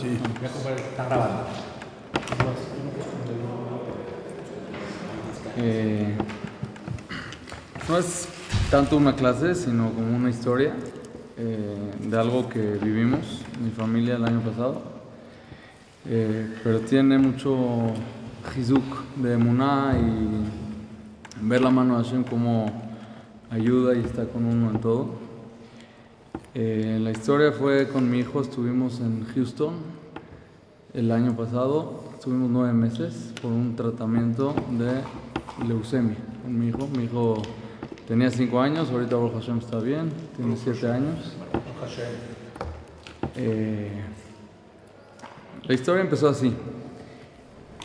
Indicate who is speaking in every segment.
Speaker 1: Sí.
Speaker 2: Voy a comprar, está grabando.
Speaker 3: Eh, no es tanto una clase, sino como una historia eh, de algo que vivimos, mi familia el año pasado. Eh, pero tiene mucho jizuk de Muná y ver la mano de Hashem como ayuda y está con uno en todo. Eh, la historia fue con mi hijo, estuvimos en Houston el año pasado, estuvimos nueve meses por un tratamiento de leucemia con mi hijo. Mi hijo tenía cinco años, ahorita Baruch Hashem está bien, tiene siete años. Eh, la historia empezó así.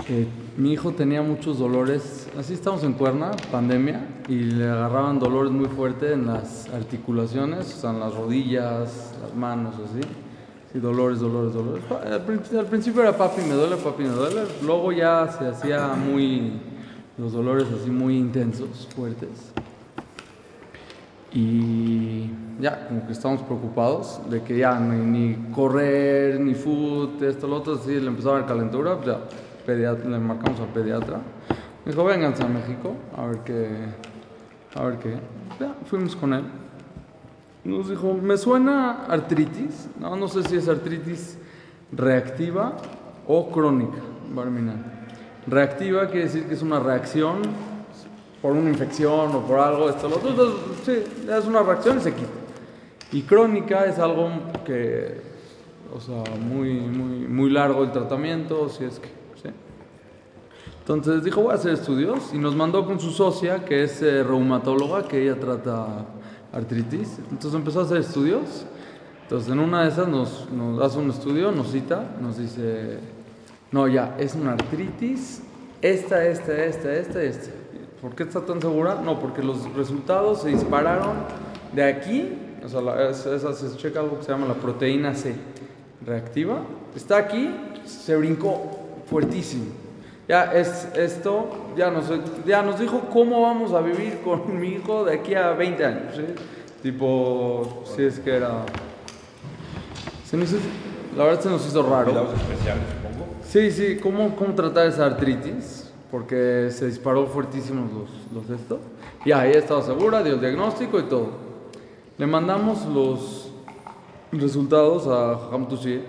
Speaker 3: Eh, mi hijo tenía muchos dolores, así estamos en Cuerna, pandemia, y le agarraban dolores muy fuertes en las articulaciones, o sea, en las rodillas, las manos, así. Sí, dolores, dolores, dolores. Al, prin- al principio era papi, me duele, papi, me duele. Luego ya se hacía muy, los dolores así muy intensos, fuertes. Y ya, como que estamos preocupados de que ya ni, ni correr, ni foot, esto, lo otro, así le empezó a dar calentura, pues ya pediatra, le marcamos al pediatra. Me dijo, vénganse a México, a ver qué, a ver qué. Ya, fuimos con él. Nos dijo, me suena artritis, no, no sé si es artritis reactiva o crónica, Barminan. Reactiva quiere decir que es una reacción por una infección o por algo, esto, lo otro. Entonces, sí, es una reacción y se quita. Y crónica es algo que, o sea, muy, muy, muy largo el tratamiento, si es que. Entonces dijo, voy a hacer estudios y nos mandó con su socia, que es eh, reumatóloga, que ella trata artritis. Entonces empezó a hacer estudios. Entonces en una de esas nos, nos hace un estudio, nos cita, nos dice, no, ya, es una artritis, esta, esta, esta, esta, esta. ¿Por qué está tan segura? No, porque los resultados se dispararon de aquí, o sea, la- es- esa se checa algo que se llama la proteína C reactiva. Está aquí, se brincó fuertísimo. Ya es esto, ya nos, ya nos dijo cómo vamos a vivir con mi hijo de aquí a 20 años. ¿sí? Tipo, si es que era... Se nos hizo- la verdad se nos hizo raro.
Speaker 1: Especiales, supongo.
Speaker 3: Sí, sí, ¿cómo, cómo tratar esa artritis? Porque se disparó fuertísimos los, los esto. Y ahí estaba segura, dio el diagnóstico y todo. Le mandamos los resultados a Hamtusi.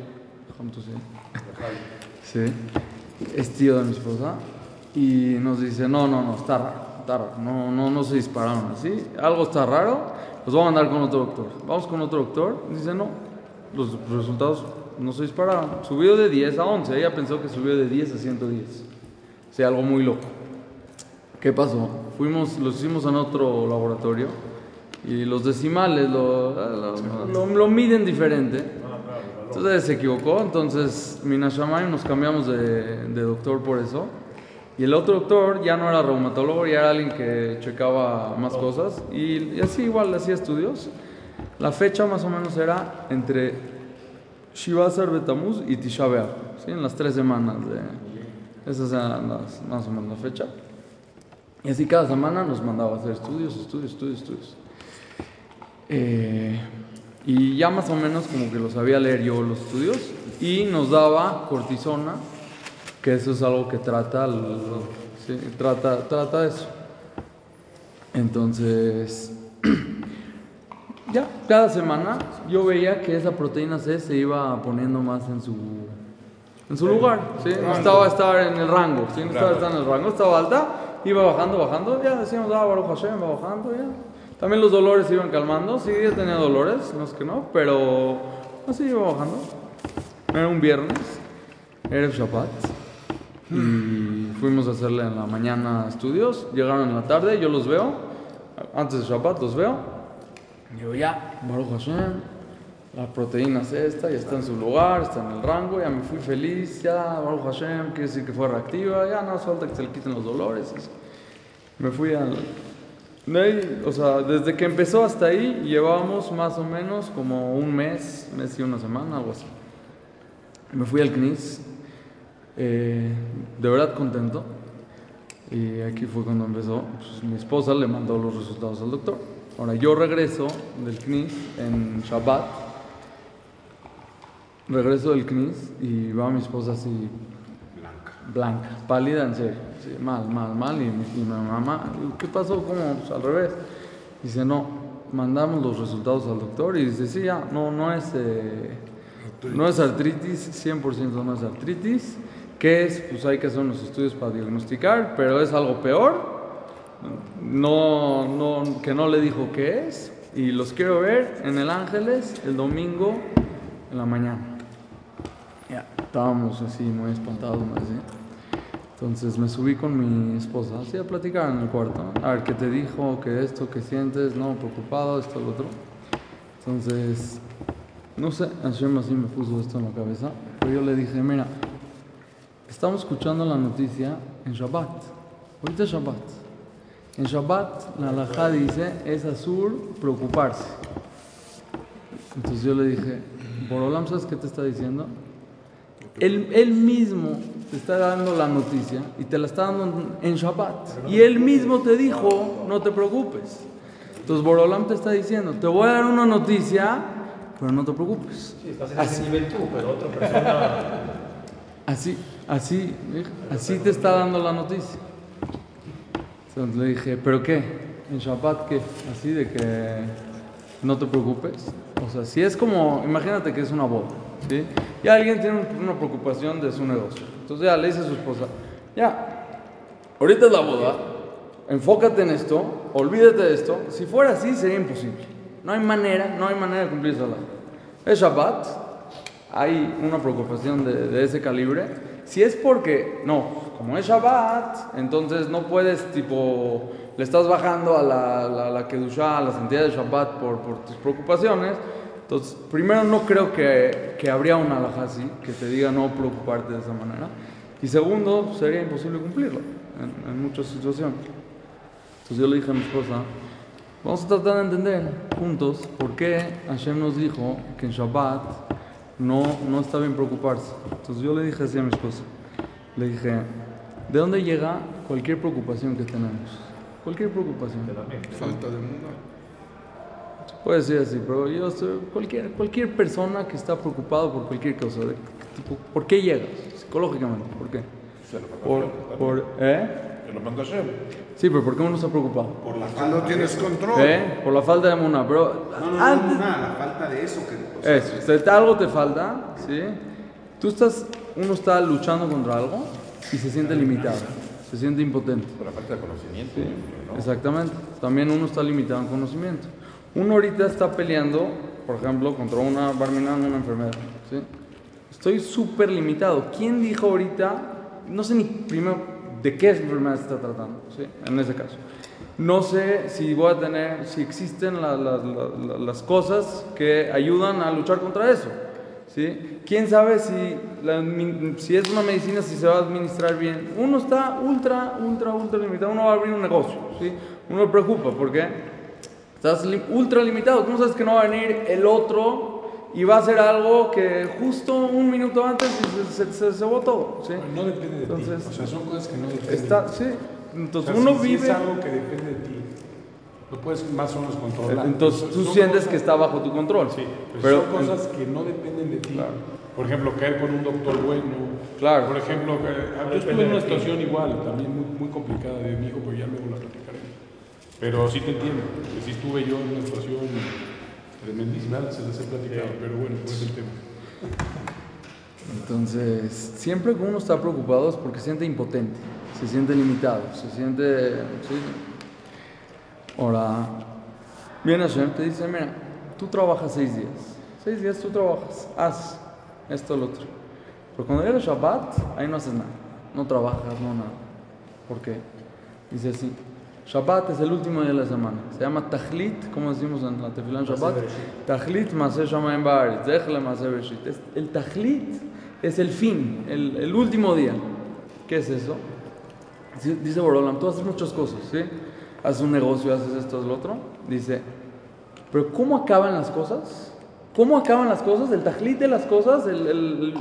Speaker 3: Hamtusi. Sí. Es tío de mi esposa. Y nos dice, no, no, no, está raro, está raro. No, no, no se dispararon así. Algo está raro. Los voy a mandar con otro doctor. Vamos con otro doctor. Dice, no, los resultados no se dispararon. Subió de 10 a 11. Ella pensó que subió de 10 a 110. O sea, algo muy loco. ¿Qué pasó? Fuimos, los hicimos en otro laboratorio y los decimales lo, lo, lo- lo miden diferente. Entonces se equivocó, entonces Minashamayim nos cambiamos de, de doctor por eso. Y el otro doctor ya no era reumatólogo, ya era alguien que checaba más cosas y, y así igual hacía estudios. La fecha más o menos era entre Shivasar Betamuz y Tisha ¿sí? en las tres semanas de esas eran las, más o menos la fecha. Y así cada semana nos mandaba a hacer estudios, estudios, estudios, estudios. Eh, y ya más o menos como que lo sabía leer yo los estudios y nos daba cortisona, que eso es algo que trata, sí, trata, trata eso. Entonces, ya cada semana yo veía que esa proteína C se iba poniendo más en su en su lugar, ¿sí? No estaba, estaba en el rango, ¿sí? No estaba, estaba en el rango, estaba alta, iba bajando, bajando, ya decíamos, ah, Baruch Hashem, va bajando, ya. También los dolores se iban calmando, sí, ya tenía dolores, no es que no, pero así iba bajando. Era un viernes, era el Shabbat, y fuimos a hacerle en la mañana estudios, llegaron en la tarde, yo los veo, antes de Shabbat los veo, y digo, ya, Baruch Hashem, la proteína es esta, ya está en su lugar, está en el rango, ya me fui feliz, ya, Baruch Hashem, quiere decir que fue reactiva, ya no falta que se le quiten los dolores. Me fui al... de o sea, desde que empezó hasta ahí, llevábamos más o menos como un mes, mes y una semana, algo así. Me fui al CNIS, eh, de verdad contento. Y aquí fue cuando empezó. Pues, mi esposa le mandó los resultados al doctor. Ahora yo regreso del CNIS en Shabbat regreso del CNIS y va mi esposa así
Speaker 1: Blanca.
Speaker 3: blanca, pálida en serio, mal, mal, mal. Y, mi- mamá, ¿qué pasó? ¿Cómo? Pues al revés. Dice, no, mandamos los resultados al doctor y dice, sí, ya, no, no es, eh, no es artritis, 100% no es artritis. ¿Qué es? Pues hay que hacer unos estudios para diagnosticar, pero es algo peor. No, no, que no le dijo qué es. Y los quiero ver en el Ángeles el domingo en la mañana. Ya, estábamos así muy espantados, ¿no? Así. Entonces me subí con mi esposa, así a platicar en el cuarto. A ver, ¿qué te dijo? ¿Qué esto? ¿Qué sientes? No, preocupado, esto, lo otro. Entonces, no sé, Hashem así me puso esto en la cabeza. Pero yo le dije, mira, estamos escuchando la noticia en Shabbat. Ahorita es Shabbat. En Shabbat, la halajá dice, es azul preocuparse. Entonces yo le dije, Borolam, ¿sabes qué te está diciendo? Él, él mismo te está dando la noticia y te la está dando en Shabbat. Y él mismo te dijo, no te preocupes. Entonces Borolam te está diciendo, te voy a dar una noticia, pero no te preocupes.
Speaker 2: Sí, estás en ese nivel tú, pero otra persona.
Speaker 3: Así, así, así te está dando la noticia. Entonces le dije, ¿pero qué? ¿En Shabbat qué? Así de que no te preocupes. O sea, si es como, imagínate que es una boda, ¿sí? Y alguien tiene un- una preocupación de su negocio. Entonces ya le dice a su esposa, ya, ahorita es la boda, enfócate en esto, olvídate de esto. Si fuera así, sería imposible. No hay manera, no hay manera de cumplir esa. Es Shabbat, hay una preocupación de, ese calibre. Si es porque, no, como es Shabbat, entonces no puedes, tipo, le estás bajando a la, la, la a la santidad de Shabbat por tus preocupaciones. Entonces, primero, no creo que, que habría una alhaja así, que te diga no preocuparte de esa manera. Y segundo, sería imposible cumplirlo en, en muchas situaciones. Entonces yo le dije a mi esposa, vamos a tratar de entender juntos por qué Hashem nos dijo que en Shabbat no, no está bien preocuparse. Entonces yo le dije así a mi esposa, le dije, ¿de dónde llega cualquier preocupación que tenemos? Cualquier preocupación.
Speaker 1: Falta de mundo.
Speaker 3: Puede ser así, pero yo soy cualquier, cualquier persona que está preocupado por cualquier cosa, de- tipo, ¿por qué llega? Psicológicamente, ¿por qué?
Speaker 1: Se lo
Speaker 3: Por, por, ¿eh?
Speaker 1: Se lo Hashem.
Speaker 3: Sí, pero ¿por qué uno está preocupado?
Speaker 1: Por la falta. No tienes control.
Speaker 3: ¿Eh? Por la falta de mona, pero
Speaker 4: No, no, no,
Speaker 3: antes,
Speaker 4: no, nada, la falta de eso que. o sea,
Speaker 3: Eso, te- te- algo te falta, ¿sí? Tú estás, uno está luchando contra algo y se siente limitado, se siente impotente.
Speaker 1: Por la falta de conocimiento.
Speaker 3: ¿sí?
Speaker 1: ¿no?
Speaker 3: Exactamente. También uno está limitado en conocimiento. Uno ahorita está peleando, por ejemplo, contra una barminán, una enfermedad, ¿sí? Estoy súper limitado. ¿Quién dijo ahorita? No sé ni primero de qué enfermedad se está tratando, ¿sí? En ese caso. No sé si voy a tener, si existen la- la- la- la- las cosas que ayudan a luchar contra eso. ¿sí? ¿Quién sabe si, si es una medicina, si se va a administrar bien? Uno está ultra, ultra, ultra limitado. Uno va a abrir un negocio. ¿sí? Uno preocupa. ¿Por qué? Estás ultra limitado. No sabes que no va a venir el otro y va a hacer algo que justo un minuto antes se, se, se, se todo. ¿sí?
Speaker 5: No depende de
Speaker 3: Entonces,
Speaker 5: ti. O sea, son cosas que no dependen
Speaker 3: Está,
Speaker 5: de ti.
Speaker 3: sí.
Speaker 5: O
Speaker 3: Entonces
Speaker 5: sea,
Speaker 3: uno
Speaker 5: si- si
Speaker 3: vive.
Speaker 5: es algo que depende de ti. Lo puedes más o menos controlar.
Speaker 3: Entonces tú
Speaker 5: son
Speaker 3: sientes
Speaker 5: cosas-
Speaker 3: que está bajo tu control.
Speaker 5: Sí, pero,
Speaker 3: pero
Speaker 5: son cosas que no dependen de ti.
Speaker 3: Claro.
Speaker 5: Por ejemplo, caer con un doctor bueno.
Speaker 3: Claro.
Speaker 5: Por ejemplo, que- yo estuve en una situación igual, también muy, muy complicada de mi hijo, pero ya luego la platicaré. Pero sí te entiendo, que sí estuve yo en una situación tremendísima, se las he platicado, pero bueno, pues es el tema.
Speaker 3: Entonces, siempre que uno está preocupado es porque se siente impotente, se siente limitado, se siente... sí. Ahora, viene Hashem, te dice, mira, tú trabajas seis días, seis días tú trabajas, haz esto, lo otro. Pero cuando llega Shabbat, ahí no haces nada, no trabajas, no nada. ¿Por qué? Dice así, Shabbat es el último día de la semana, se llama Tajlit, como decimos en la tefilá en Shabbat, Tajlit Maseh Shamayim Baaretz, Dechle Maseh Bereshit. Es- El Tajlit es el fin, el, el último día. ¿Qué es eso? Dice- Borolam, tú haces muchas cosas, ¿sí? Haces un negocio, haces esto, haces lo otro. Dice, pero ¿cómo acaban las cosas? ¿Cómo acaban las cosas? El tajlit de las cosas, el, el,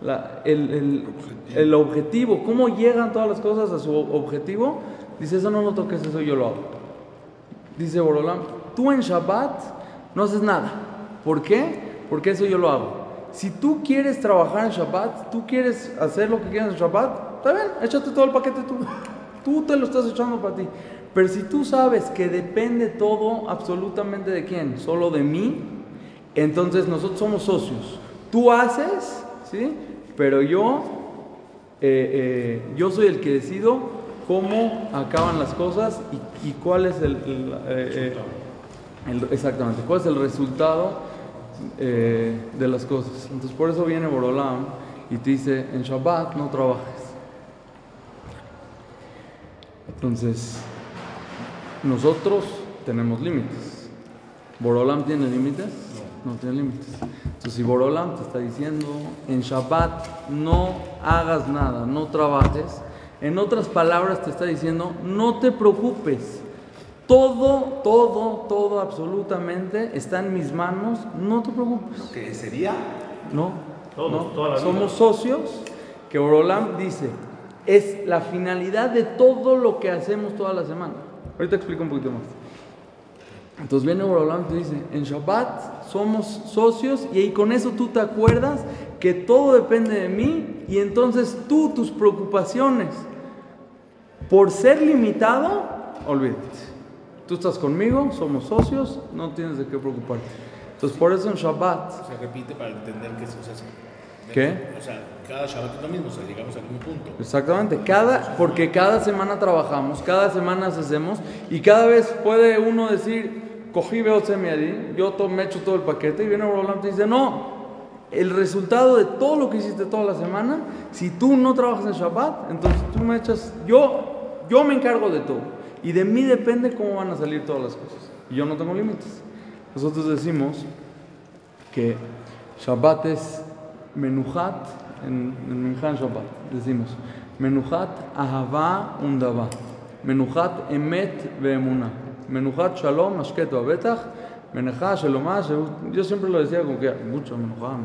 Speaker 3: la- el- el- el objetivo, ¿cómo llegan todas las cosas a su objetivo? Dice, eso no lo toques, eso yo lo hago. Dice Borolam, tú en Shabbat no haces nada. ¿Por qué? Porque eso yo lo hago. Si tú quieres trabajar en Shabbat, tú quieres hacer lo que quieras en Shabbat, está bien, échate todo el paquete tú. Tú te lo estás echando para ti. Pero si tú sabes que depende todo absolutamente de quién, solo de mí, entonces nosotros somos socios. Tú haces, ¿sí? Pero yo, eh, eh, yo soy el que decido cómo acaban las cosas y, cuál es el, eh, exactamente, cuál es el resultado de las cosas. Entonces por eso viene Borolam y te dice, en Shabbat no trabajes. Entonces, nosotros tenemos límites. ¿Borolam tiene límites? No, no tiene límites. Entonces, si Borolam te está diciendo, en Shabbat no hagas nada, no trabajes, en otras palabras te está diciendo, no te preocupes. Todo, todo, todo, absolutamente está en mis manos, no te preocupes.
Speaker 4: ¿Qué sería?
Speaker 3: No, no. somos socios que Borolam dice, es la finalidad de todo lo que hacemos toda la semana. Ahorita explico un poquito más. Entonces viene Borolam y te dice, en Shabbat somos socios y ahí con eso tú te acuerdas que todo depende de mí y entonces tú, tus preocupaciones, por ser limitado, olvídate. Tú estás conmigo, somos socios, no tienes de qué preocuparte. Entonces por eso en Shabbat...
Speaker 1: Se repite para entender que se usa
Speaker 3: ¿Qué?
Speaker 1: O sea, cada Shabbat es lo mismo, o sea, llegamos al mismo punto.
Speaker 3: Exactamente, cada, porque cada semana trabajamos, cada semana hacemos y cada vez puede uno decir, cogí veo yo me echo todo el paquete y viene Roland y dice, no, el resultado de todo lo que hiciste toda la semana, si tú no trabajas en Shabbat, entonces tú me echas, yo, yo me encargo de todo y de mí depende cómo van a salir todas las cosas y yo no tengo límites. Nosotros decimos que Shabbat es Menuhat en, en Shabbat. Decimos Menuhat Ahava Undava. Menuhat Emet Veemuna. Menuhat Shalom Ashket Betach. Menujá Shalomá. Yo siempre lo decía como que mucho Menujá,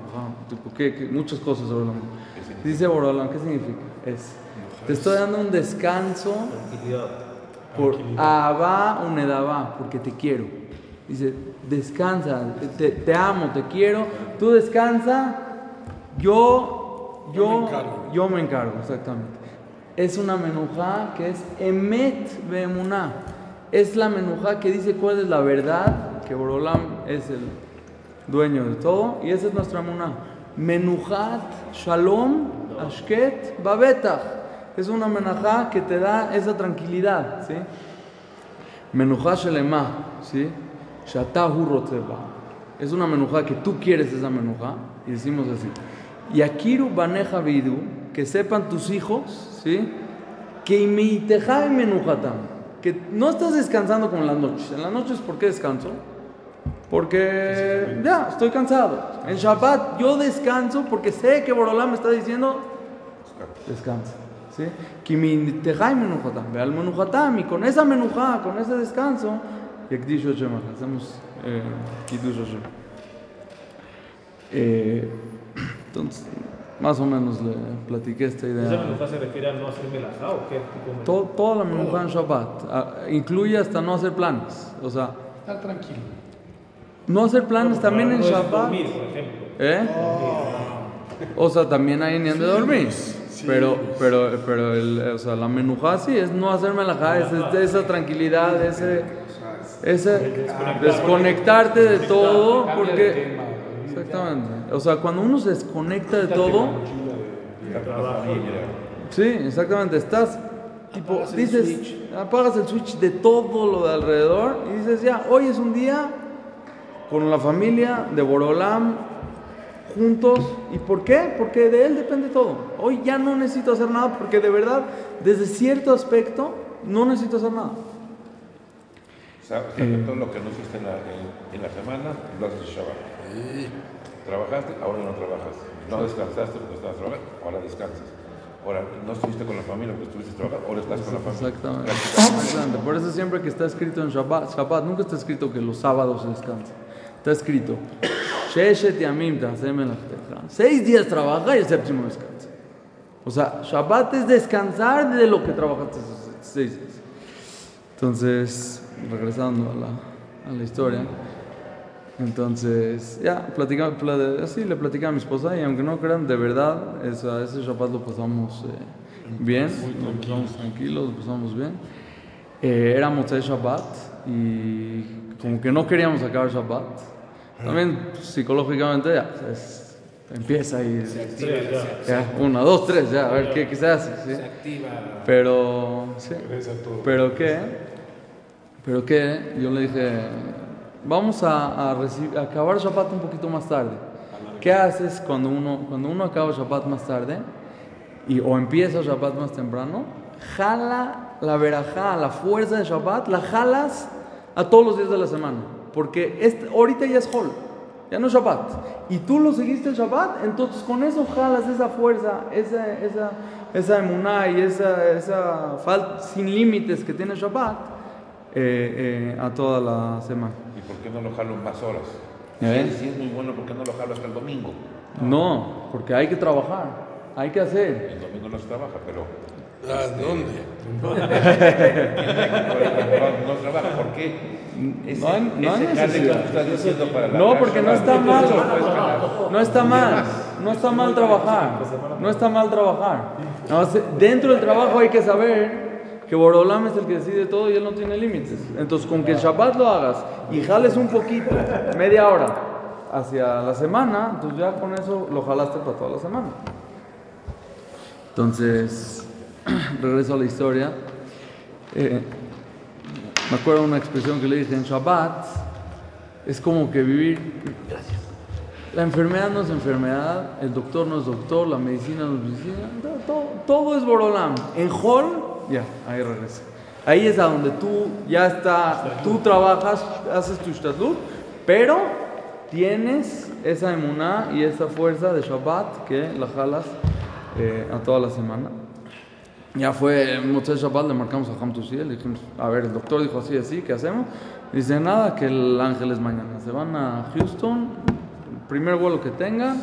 Speaker 3: Tipo, ¿qué, muchas cosas sobre la Dice Borolam, ¿qué significa? Es. Te estoy dando un descanso por Ahava Unedava, porque te quiero. Dice, descansa, te, te amo, te quiero. Tú descansa yo, yo, yo me encargo, yo me encargo exactamente. Es una menujá que es emet bemuná. Es la menujá que dice cuál es la verdad, que Borolam es el dueño de todo, y esa es nuestra menujá. Menujat shalom ashket babetach. Es una menujá que te da esa tranquilidad, ¿sí? Menujá shelema, ¿sí? Shatahu Es una menujá que tú quieres esa menujá, y decimos así. Y Akiru Baneja Vidu, que sepan tus hijos, ¿sí? Que y Menujatam, que no estás descansando como en las noches. En las noches, ¿por qué descanso? Porque ya, estoy cansado. En Shabbat yo descanso porque sé que Borolam me está diciendo, descansa. ¿sí? Y con esa menujá, con ese descanso, hacemos eh, eh, entonces, más o menos le platiqué esta idea.
Speaker 2: ¿Esa menujá se refiere a no hacer melajá o qué?
Speaker 3: Todo, toda la menujá en Shabbat. incluye hasta no hacer planes. O sea,
Speaker 1: estar tranquilo.
Speaker 3: No hacer planes también en Shabbat.
Speaker 2: Dormir, por ejemplo.
Speaker 3: ¿Eh? O sea, también hay ni de dormir. pero, pero, pero el, o sea, la menujá sí es no hacer melajá, es, esa tranquilidad, ese, ese desconectarte de todo, porque Exactamente. O sea, cuando uno se desconecta de todo. Sí, exactamente. Estás, tipo, dices, apagas el switch de todo lo de alrededor y dices, ya, hoy es un día con la familia de Borolam juntos. ¿Y por qué? Porque de él depende todo. Hoy ya no necesito hacer nada porque de verdad, desde cierto aspecto, no necesito hacer nada.
Speaker 1: O sea, todo lo que no hiciste en la, en, la semana, lo haces Shabbat. Trabajaste, ahora no trabajas. No descansaste porque estabas trabajando, ahora descansas. Ahora, no estuviste con la familia porque estuviste trabajando, ahora estás con la familia.
Speaker 3: Exactamente. Exactamente. Por eso siempre que está escrito en Shabbat, Shabbat nunca está escrito que los sábados se descansa. Está escrito, seis días trabaja y el séptimo descansa. O sea, Shabbat es descansar de lo que trabajaste esos seis días. Entonces, regresando a la, a la historia. Entonces, ya, platicaba, pla- así le platicaba a mi esposa y aunque no crean, de verdad, esa- ese Shabbat lo pasamos eh, bien, lo pasamos tranquilos, lo pasamos bien. Eh, era Shabbat y como que no queríamos acabar Shabbat. También psicológicamente ya, es- empieza y ya, una, dos, tres, ya, a ver qué, qué se hace. ¿sí?
Speaker 4: Se activa.
Speaker 3: Pero, sí. ¿Pero qué? ¿Pero qué? Yo le dije, vamos a, a a acabar Shabbat un poquito más tarde. ¿Qué haces cuando uno, cuando uno acaba Shabbat más tarde y, o empieza Shabbat más temprano? Jala la verajá, la fuerza de Shabbat, la jalas a todos los días de la semana. Porque este, ahorita ya es Hol, ya no es Shabbat. Y tú lo seguiste el Shabbat, entonces con eso jalas esa fuerza, esa, esa, esa emuná y esa, esa fal- sin límites que tiene Shabbat eh, eh, a toda la semana.
Speaker 1: ¿Y por qué no lo jalo más horas?
Speaker 3: ¿Ya ven?
Speaker 1: Si es muy bueno, ¿por qué no lo jalo hasta el domingo?
Speaker 3: No, porque hay que trabajar, hay que hacer.
Speaker 1: El domingo no se trabaja, pero
Speaker 5: ¿A dónde?
Speaker 1: no, no trabaja. ¿Por qué? Ese,
Speaker 3: No hay- no
Speaker 1: ese
Speaker 3: necesidad.
Speaker 1: para la
Speaker 3: No, porque no está mal.
Speaker 1: Jalar.
Speaker 3: No está mal, no está mal trabajar, no está mal trabajar. No, dentro del trabajo hay que saber que Borolam es el que decide todo y él no tiene límites. Entonces, con que el Shabbat lo hagas y jales un poquito, media hora, hacia la semana, entonces ya con eso lo jalaste para toda la semana. Entonces, regreso a la historia. Eh, me acuerdo una expresión que le dije en Shabbat, es como que vivir la enfermedad no es enfermedad, el doctor no es doctor, la medicina no es medicina, todo, todo, es Borolam. En ya, ahí regresa. Ahí es a donde tú ya está, tú trabajas, haces tu shtadlut, pero tienes esa emuná y esa fuerza de Shabbat que la jalas eh, a toda la semana. Ya fue Motzei Shabbat, le marcamos a Ham Tusi, le dijimos, a ver, el doctor dijo así, así, ¿qué hacemos? Dice, nada, que el ángel es mañana. Se van a Houston, el primer vuelo que tengan,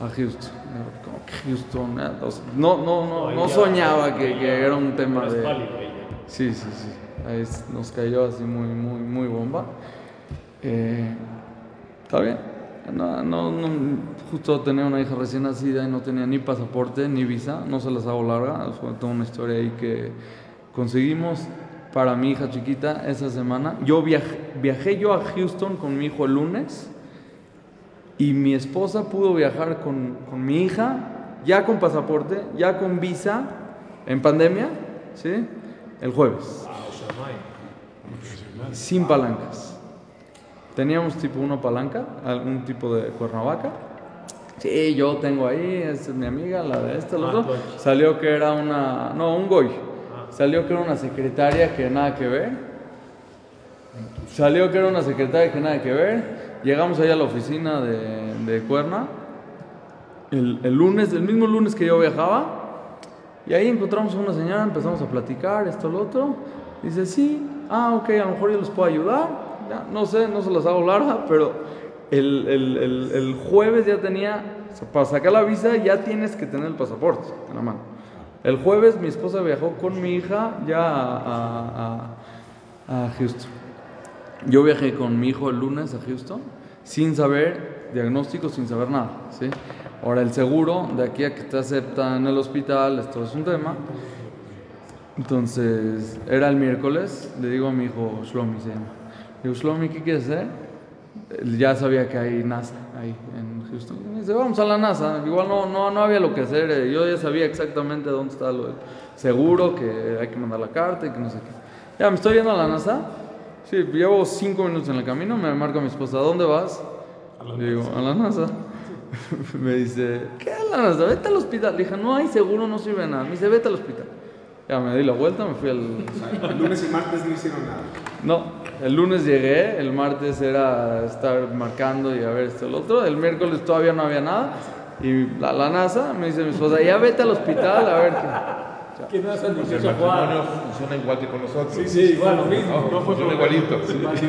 Speaker 3: a Houston. Yo, ¿Cómo que Houston? Eh, sea, No, no, no, no soñaba que, que era un tema de... Sí, sí, sí. Ahí nos cayó así muy, muy, muy bomba. Eh, Está bien. No, no, no, justo tenía una hija recién nacida y no tenía ni pasaporte ni visa. No se las hago larga. Fue toda una historia ahí que conseguimos para mi hija chiquita esa semana. Yo viajé, viajé yo a Houston con mi hijo el lunes y mi esposa pudo viajar con, con mi hija ya con pasaporte, ya con visa en pandemia, ¿sí? El jueves. Sin palancas. Teníamos tipo una palanca, algún tipo de cuernavaca. Sí, yo tengo ahí, esta es mi amiga, la de esta, la
Speaker 2: Ah.
Speaker 3: Salió que era una, no, un goy. Salió que era una secretaria que nada que ver. Salió que era una secretaria que nada que ver. Llegamos allá a la oficina de, de Cuerna. El, el lunes, el mismo lunes que yo viajaba. Y ahí encontramos a una señora, empezamos a platicar, esto, lo otro. Dice, sí, ah, ok, a lo mejor yo les puedo ayudar. No sé, no se las hago larga, pero el, el- el- jueves ya tenía, o sea, para sacar la visa ya tienes que tener el pasaporte en la mano. El jueves mi esposa viajó con mi hija ya a, a- a- a Houston. Yo viajé con mi hijo el lunes a Houston sin saber diagnóstico, sin saber nada. ¿sí? Ahora el seguro, de aquí a que te aceptan en el hospital, esto es un tema. Entonces, era el miércoles, le digo a mi hijo Shlomi, se llama. Le digo, Shlomi, ¿qué quieres hacer? Ya sabía que hay NASA ahí en Houston. Y me dice, vamos a la NASA. Igual no, no, no había lo que hacer. eh, Yo ya sabía exactamente dónde está lo seguro, que hay que mandar la carta y que no sé qué. Ya, me estoy yendo a la NASA. Sí, llevo cinco minutos en el camino. Me marca mi esposa, ¿a dónde vas? Le digo, a la NASA. me dice, ¿qué a la NASA? Vete al hospital. Le dije, no hay seguro, no sirve nada. Me dice, vete al hospital. Ya me di la vuelta, me fui al,
Speaker 4: El lunes y martes no hicieron nada.
Speaker 3: no, el lunes llegué, el martes era estar marcando y a ver esto y lo otro, el miércoles todavía no había nada y la, la NASA me dice mi esposa, ya vete al hospital a ver qué.
Speaker 2: ¿Quién no hace el
Speaker 1: Pues el
Speaker 2: 18
Speaker 1: matrimonio funciona igual que con nosotros.
Speaker 2: Sí, sí, igual, lo mismo.
Speaker 1: No,
Speaker 2: No
Speaker 1: funciona igualito.
Speaker 2: Sí, sí.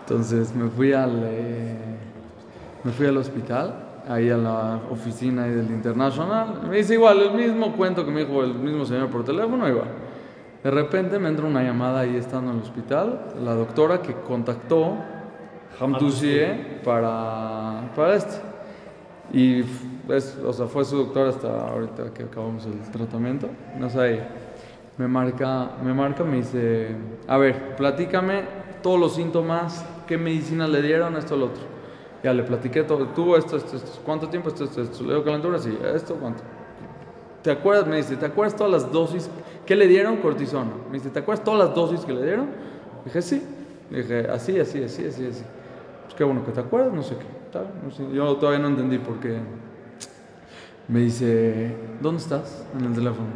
Speaker 3: Entonces me fui al, eh, me fui al hospital, ahí a la oficina del International, me dice igual, el mismo cuento que me dijo el mismo señor por teléfono, igual. De repente me entra una llamada ahí estando en el hospital, la doctora que contactó Hamdouchie para, para este. Y es, o sea, fue su doctora hasta ahorita que acabamos el tratamiento. No sé, me marca, me marca, me dice, a ver, platícame todos los síntomas, qué medicina le dieron, esto, lo otro. Ya le platiqué todo, tuvo esto, esto, esto, ¿cuánto tiempo esto, esto, esto? Le dio calentura, sí, esto, ¿cuánto? ¿Te acuerdas? Me dice, ¿te acuerdas todas las dosis que le dieron? Cortisona. Me dice, ¿te acuerdas todas las dosis que le dieron? Dije, sí. Dije, así, así, así, así, así. Pues qué bueno que te acuerdas, no sé qué. No sé. Yo todavía no entendí por qué. Me dice, ¿dónde estás? En el teléfono.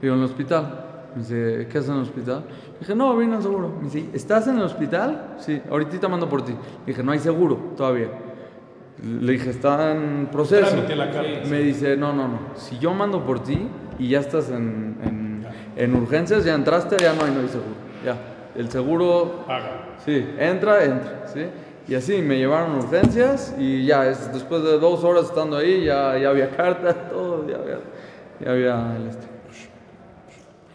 Speaker 3: Digo, en el hospital. Me dice, ¿qué haces en el hospital? Dije, no, vine al seguro. Me dice, ¿estás en el hospital? Sí, ahorita mando por ti. Dije, no hay seguro todavía. Le dije, está en proceso.
Speaker 5: La.
Speaker 3: Me dice, no, no, no. Si yo mando por ti y ya estás en, en, en urgencias, ya entraste, ya no hay, no hay seguro. Ya. El seguro,
Speaker 5: Haga.
Speaker 3: sí, entra, entra. ¿sí? Y así me llevaron a urgencias y ya, es, después de dos horas estando ahí, ya, ya había carta, todo, ya había, ya había el este.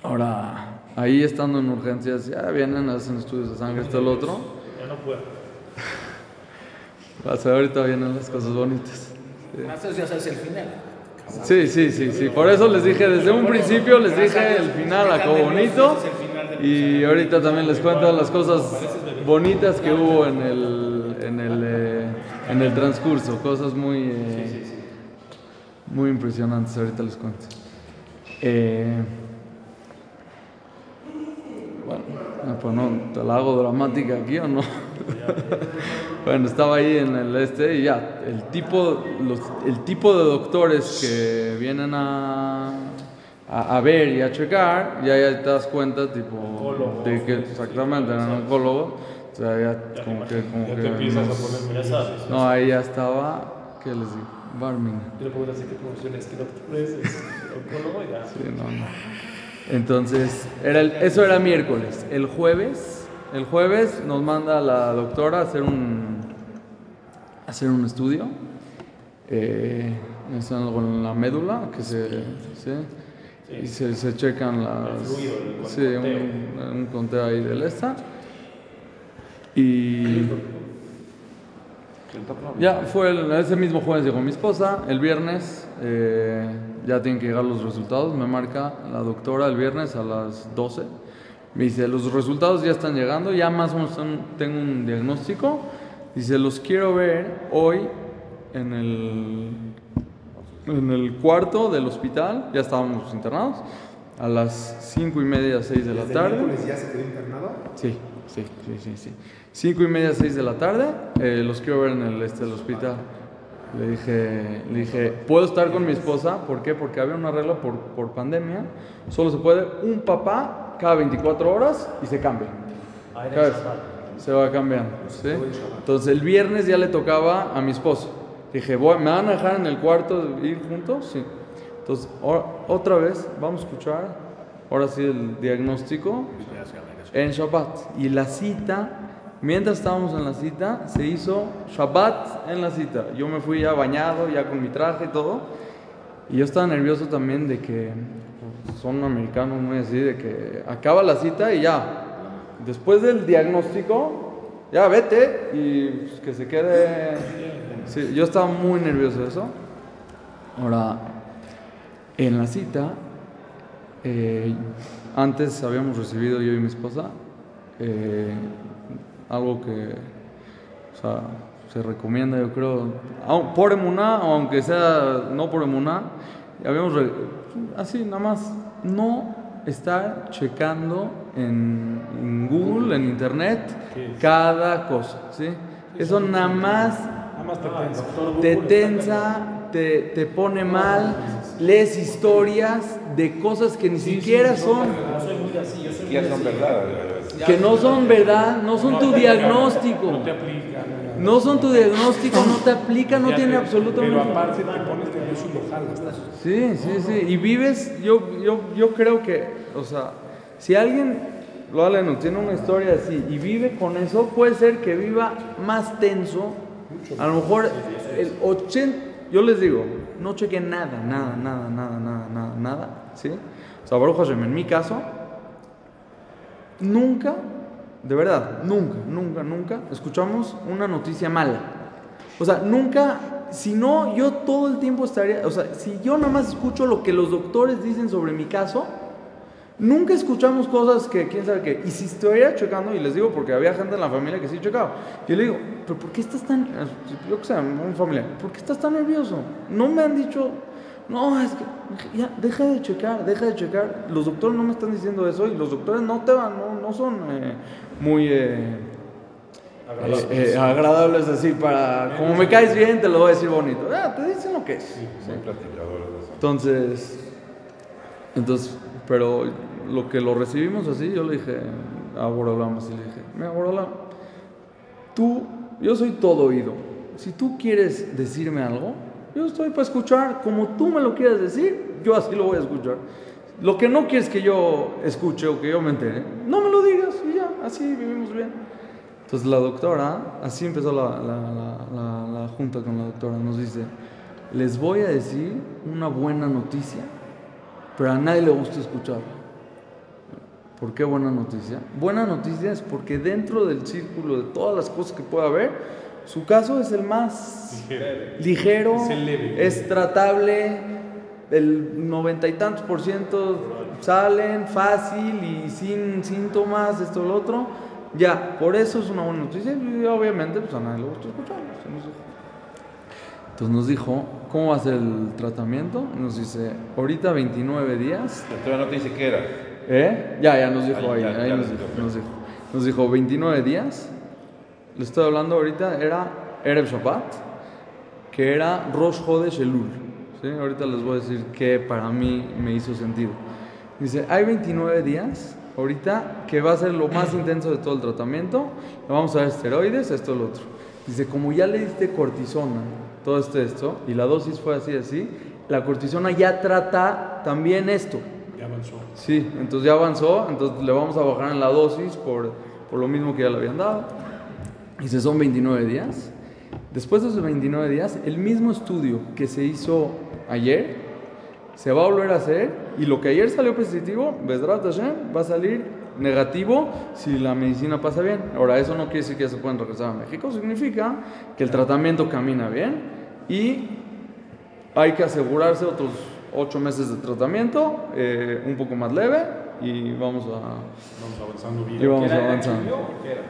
Speaker 3: Ahora, ahí estando en urgencias, ya vienen, hacen estudios de sangre, esto, el otro.
Speaker 2: Ya no puedo.
Speaker 3: Hasta ahorita vienen las cosas bonitas.
Speaker 6: Eso ya sabes el final.
Speaker 3: Sí, sí, sí, sí. Por eso les dije, desde un principio les dije el final acabó bonito. Y ahorita también les cuento las cosas bonitas que hubo en el, en el, eh, en el transcurso. Cosas muy, eh, muy impresionantes. Ahorita les cuento. Eh, bueno, no, pues no, ¿te la hago dramática aquí o no? bueno, estaba ahí en el este y ya, el tipo, los, el tipo de doctores que vienen a, a, a ver y a checar, ya, ya te das cuenta, tipo, de que exactamente eran oncólogos, o sea, ya como que, como
Speaker 5: Ya
Speaker 3: que
Speaker 5: te empiezas
Speaker 3: no,
Speaker 5: a poner
Speaker 2: Ya sabes.
Speaker 3: no, ahí ya estaba, ¿qué les digo? Barming.
Speaker 2: Yo puedo decir que profesión es que doctor es es oncólogo y ya.
Speaker 3: Sí, no, no. Entonces, era el- eso era miércoles. El jueves, el jueves nos manda la doctora a hacer un, hacer un estudio. Eh, es algo en la médula, que se, ¿sí? y se, se checan las,
Speaker 2: fluido, el
Speaker 3: sí, un, un conteo ahí del esta. Y ya fue el- ese mismo jueves llegó mi esposa, el viernes eh, ya tienen que llegar los resultados, me marca la doctora el viernes a las 12, me dice los resultados ya están llegando, ya más o menos tengo un diagnóstico, dice los quiero ver hoy en el, en el cuarto del hospital, ya estábamos internados, a las 5 y media, 6 de la
Speaker 4: Desde
Speaker 3: tarde.
Speaker 4: el ya se quedó internado.
Speaker 3: Sí, sí, sí, sí, sí. Cinco y media, seis de la tarde, eh, los quiero ver en el este del hospital. Le dije, le dije, ¿puedo estar con mi esposa? ¿Por qué? Porque había una regla por, por pandemia. Solo se puede un papá cada 24 horas y se cambia.
Speaker 2: Shabbat.
Speaker 3: Se va cambiando. ¿sí? Entonces el viernes ya le tocaba a mi esposo. Dije, "Voy- ¿me van a dejar en el cuarto ir juntos? Sí. Entonces, otra vez, vamos a escuchar, ahora sí, el diagnóstico en Shabbat. Y la cita, mientras estábamos en la cita, se hizo Shabbat en la cita. Yo me fui ya bañado, ya con mi traje y todo. Y yo estaba nervioso también de que pues, son americanos muy así, de que acaba la cita y ya. Después del diagnóstico, ya vete y pues, que se quede. Sí, yo estaba muy nervioso de eso. Ahora, en la cita, eh, antes habíamos recibido yo y mi esposa eh, algo que se recomienda, yo creo, por emuná o aunque sea no por emuná, habíamos así nada más no estar checando en, en Google, en internet, cada cosa, ¿sí? Eso nada más
Speaker 5: Nada más te tensa.
Speaker 3: te tensa, te, te pone mal, lees historias de cosas que ni siquiera son,
Speaker 2: Yo soy muy así, yo soy muy
Speaker 1: Ya son
Speaker 2: así.
Speaker 1: verdad.
Speaker 3: que no son verdad, no son tu diagnóstico,
Speaker 5: No te aplica.
Speaker 3: no son tu diagnóstico, no te aplica, no tiene
Speaker 5: te-
Speaker 3: absolutamente
Speaker 5: Pero aparte te pones nervioso y lo jalas.
Speaker 3: Sí, sí, sí. Y vives, yo, yo, yo creo que, o sea, si alguien, lo Alenu, tiene una historia así y vive con eso, puede ser que viva más tenso. A lo mejor el 80, yo les digo, no chequen nada, nada, nada, nada, nada, nada, nada, ¿sí? O sea, Baruch Hashem, en mi caso, nunca, de verdad, nunca, nunca, nunca escuchamos una noticia mala. O sea, nunca, si no, yo todo el tiempo estaría, o sea, si yo nada más escucho lo que los doctores dicen sobre mi caso, nunca escuchamos cosas que quién sabe qué. Y si estuviera checando, y les digo porque había gente en la familia que sí checaba, yo le digo, pero ¿por qué estás tan, yo que sé, un familiar, ¿por qué estás tan nervioso? No me han dicho, no, es que ya, deja de checar, deja de checar. Los doctores no me están diciendo eso y los doctores no te van, no, no son eh, muy eh,
Speaker 2: Agradables.
Speaker 3: eh, eh, agradables así para, como me caes bien, te lo voy a decir bonito. Ah, te dicen lo que es.
Speaker 1: De eso.
Speaker 3: Entonces, entonces, pero lo que lo recibimos así, yo le dije a Borolam así le dije, mira Borolam, tú, yo soy todo oído. Si tú quieres decirme algo, yo estoy para escuchar como tú me lo quieras decir, yo así lo voy a escuchar. Lo que no quieres que yo escuche o que yo me entere, no me lo digas y ya, así vivimos bien. Entonces la doctora, así empezó la, la- la- la- junta con la doctora, nos dice, les voy a decir una buena noticia, pero a nadie le gusta escucharla. ¿Por qué buena noticia? Buena noticia es porque dentro del círculo de todas las cosas que pueda haber, su caso es el más
Speaker 5: Ligero.
Speaker 3: ligero,
Speaker 5: Es el leve.
Speaker 3: es tratable, el noventa y tantos por ciento salen fácil y sin síntomas, esto lo otro. Ya, por eso es una buena noticia y obviamente pues a nadie le gusta escucharlo. Entonces nos dijo, ¿cómo va a ser el tratamiento? Nos dice, ahorita 29 días,
Speaker 1: Pero no te dice qué era.
Speaker 3: ¿Eh? Ya, ya nos dijo
Speaker 1: Ah,
Speaker 3: ahí,
Speaker 1: ya,
Speaker 3: ahí
Speaker 1: ya
Speaker 3: nos, dijo. nos dijo. Nos dijo 29 días. Le estoy hablando ahorita, era Erev Shabbat, que era Rosh Hodesh Elul. ¿sí? Ahorita les voy a decir que para mí me hizo sentido. Dice, hay 29 días, ahorita, que va a ser lo más intenso de todo el tratamiento. Le vamos a dar esteroides, esto, lo otro. Dice, como ya le diste cortisona, todo esto, esto, y la dosis fue así, así, la cortisona ya trata también esto.
Speaker 5: Ya avanzó.
Speaker 3: Sí, entonces ya avanzó, entonces le vamos a bajar en la dosis por, por lo mismo que ya le habían dado. Y se son 29 días. Después de esos 29 días, el mismo estudio que se hizo ayer se va a volver a hacer y lo que ayer salió positivo, Hashem, va a salir negativo si la medicina pasa bien. Ahora, eso no quiere decir que ya se pueden regresar a México, significa que el tratamiento camina bien y hay que asegurarse otros ocho meses de tratamiento, eh, un poco más leve y vamos a,
Speaker 5: Vamos avanzando bien.
Speaker 3: y vamos
Speaker 2: ¿Qué era? ¿Era
Speaker 3: avanzando.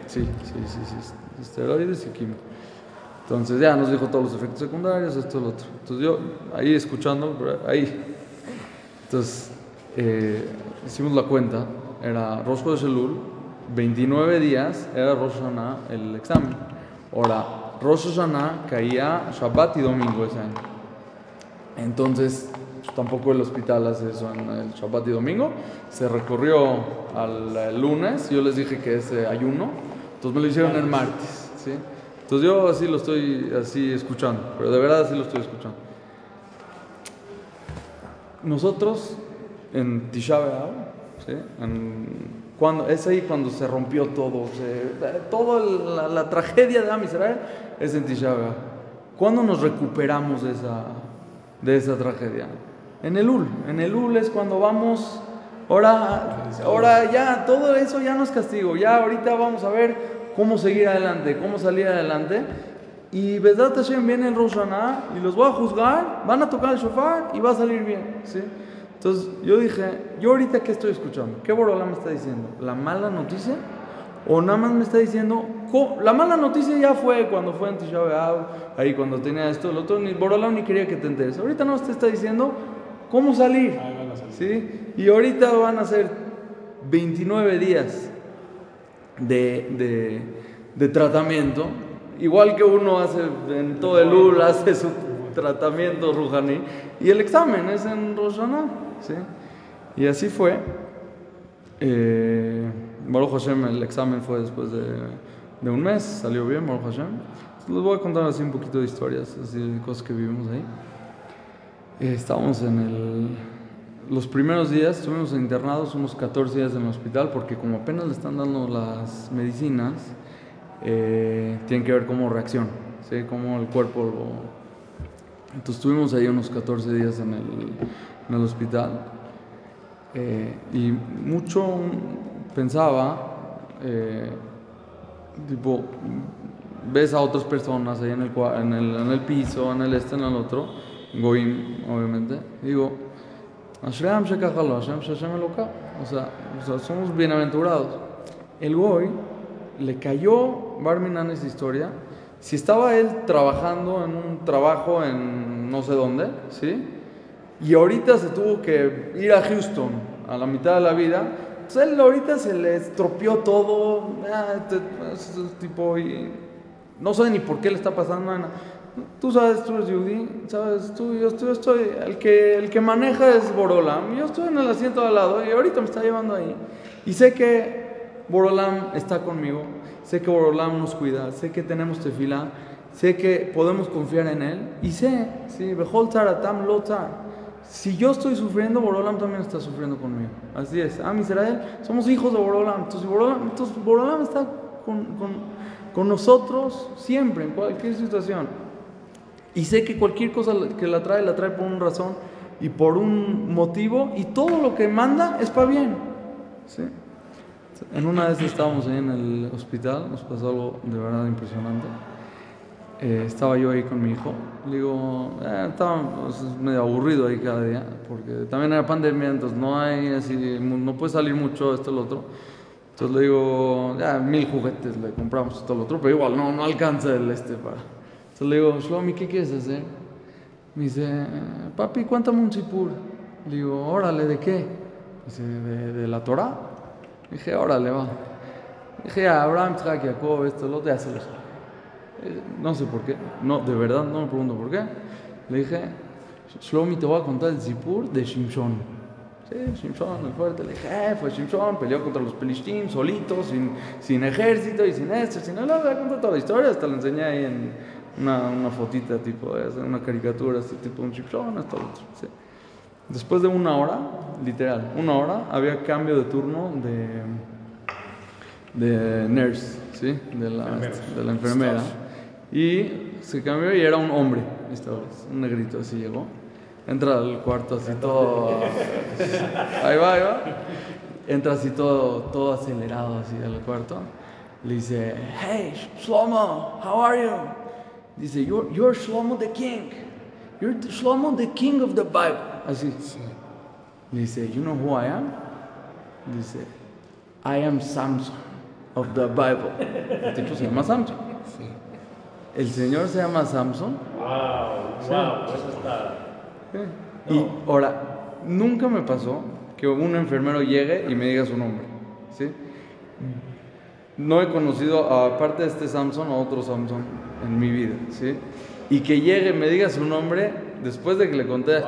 Speaker 3: Sí, sí, sí, sí, esteroides y quimio. Entonces ya nos dijo todos los efectos secundarios, esto, lo otro. Entonces yo ahí escuchando, ahí. Entonces eh, hicimos la cuenta, era Rosh de Elul, 29 días era Rosh Hashanah el examen. Ahora, Rosh Hashanah caía Shabbat y domingo ese año. Entonces, tampoco el hospital hace eso en el Shabbat y domingo. Se recorrió al, lunes, yo les dije que es ayuno, entonces me lo hicieron el martes. ¿sí? Entonces yo así lo estoy así escuchando, pero de verdad así lo estoy escuchando. Nosotros en Tisha ¿sí? En- cuando, es ahí cuando se rompió todo, se- toda la, la tragedia de Am Israel es en Tisha. ¿Cuándo nos recuperamos de esa, de esa tragedia? En el Ul. En el Ul es cuando vamos. Ahora, ahora ya, todo eso ya no es castigo. Ya ahorita vamos a ver cómo seguir adelante, cómo salir adelante. Y Besdat Hashem viene el Rosh y los voy a juzgar, van a tocar el shofar y va a salir bien. ¿sí? Entonces yo dije, ¿yo ahorita qué estoy escuchando? ¿Qué Borola me está diciendo? ¿La mala noticia? ¿O nada más me está diciendo, la mala noticia ya fue cuando fue en Tisha ahí cuando tenía esto, lo otro, ni Borola ni quería que te enteres. Ahorita no te está diciendo cómo salir.
Speaker 5: Ahí van a salir.
Speaker 3: ¿sí? Y ahorita van a ser 29 días de, de- de tratamiento, igual que uno hace en todo el UL, hace su tratamiento Rujani, y el examen es en Rosh Hashanah, ¿sí? Y así fue. Eh, Baruch Hashem, el examen fue después de, de un mes, salió bien, Baruch Hashem. Les voy a contar así un poquito de historias, así de cosas que vivimos ahí. Eh, estábamos en el, los primeros días, estuvimos internados unos 14 días en el hospital porque como apenas le están dando las medicinas, eh, tienen que ver cómo reacciona, ¿sí? cómo el cuerpo lo... Entonces estuvimos ahí unos 14 días en el, en el hospital eh, y mucho, pensaba, tipo, ves a otras personas ahí en el, en, el, en el piso, en el este, en el otro, Goim, obviamente, digo, Ashream shekachalo, Hashem sheshem eloka. o sea, o sea, somos bienaventurados. El Goy le cayó Barminan esa historia. Si estaba él trabajando en un trabajo en no sé dónde, ¿sí? Y ahorita se tuvo que ir a Houston a la mitad de la vida. Entonces él ahorita se le estropeó todo. ah, te- es- es tipo, y no sé ni por qué le está pasando nada. Tú sabes, tú eres Yehudi, sabes, tú, yo estoy, estoy, el que, el que maneja es Borolam, yo estoy en el asiento de al lado y ahorita me está llevando ahí. Y sé que Borolam está conmigo, sé que Borolam nos cuida, sé que tenemos tefila, sé que podemos confiar en él y sé, sí, Behol Atam Lo Tzar. Si yo estoy sufriendo, Borolam también está sufriendo conmigo. Así es. Am Israel, somos hijos de Borolam. Entonces Borolam, entonces, Borolam está con, con, con nosotros siempre, en cualquier situación. Y sé que cualquier cosa que la trae, la trae por una razón y por un motivo. Y todo lo que manda es para bien. ¿sí? En una vez estábamos ahí en el hospital, nos pasó algo de verdad impresionante. Eh, estaba yo ahí con mi hijo. Le digo, eh, estaba pues, medio aburrido ahí cada día, porque también era pandemia, entonces no hay así, no puede salir mucho esto, lo otro. Entonces le digo, ya mil juguetes le compramos esto, lo otro, pero igual no, no alcanza el este para. Entonces le digo, Shlomi, ¿qué quieres hacer? Me dice, papi, cuéntame un sipur. Le digo, órale, ¿de qué? Dice, de, de la Torah. Dije, órale, va. Dije, a Abraham, Isaac, Jacob, esto, lo otro, ya se lo sabe. Eh, No sé por qué, no, de verdad no me pregunto por qué. Le dije, Shlomi, te voy a contar el Zipur de Shimshon. Sí, Shimshon, el fuerte. Le dije, eh, fue Shimshon, peleó contra los Pelishtim, solito, sin, sin ejército y sin esto, sin nada. Le contar toda la historia, hasta le enseñé ahí en una, una fotita, tipo, de una caricatura, este tipo, un esto, lo otro. sí. Después de una hora, literal, una hora, había cambio de turno de de nurse, ¿sí? De la, de la enfermera. Y se cambió y era un hombre esta vez, un negrito así llegó. Entra al cuarto así todo... Ahí va, ahí va. Entra así todo, todo acelerado así al cuarto. Le dice, hey, Shlomo, how are you? Dice, you're, you're Shlomo the king. You're the Shlomo the king of the Bible. Así. Dice, you know who I am? Dice, I am Samson of the Bible. El tipo se llama Samson. El señor se llama Samson.
Speaker 2: Wow, wow, eso está.
Speaker 3: Y ahora, nunca me pasó que un enfermero llegue y me diga su nombre. ¿sí? No he conocido, aparte de este Samson, a otro Samson en mi vida. ¿sí? Y que llegue me diga su nombre después de que le conté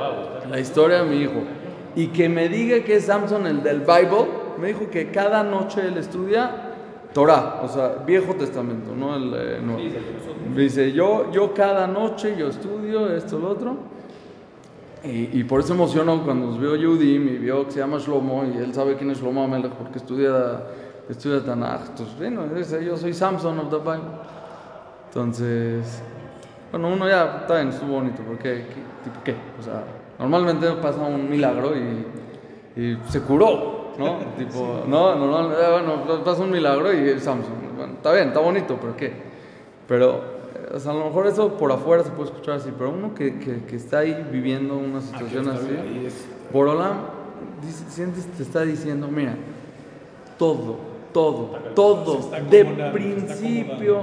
Speaker 3: la historia a mi hijo. Y que me diga que es Samson el del Bible. Me dijo que cada noche él estudia Torah, o sea, Viejo Testamento, no el eh, Nuevo. Dice, yo, yo cada noche yo estudio esto, lo otro. Y, y por eso emocionó cuando nos vio Yudim y vio que se llama Shlomo y él sabe quién es Shlomo Amelech porque estudia, estudia Tanaj. Entonces, bueno, dice, yo soy Samson of the Bible. Entonces, bueno, uno ya está bien, estuvo bonito, porque, ¿qué, tipo, ¿qué? O sea, normalmente pasa un milagro y, y se curó, ¿no? tipo, no, normal, eh, bueno, pasa un milagro y es Samson. Bueno, está bien, está bonito, pero ¿qué? Pero, eh, o sea, a lo mejor eso por afuera se puede escuchar así, pero uno que, que, que está ahí viviendo una situación así, Borolam, dice, sientes, te está diciendo, mira, todo, todo, todo, de principio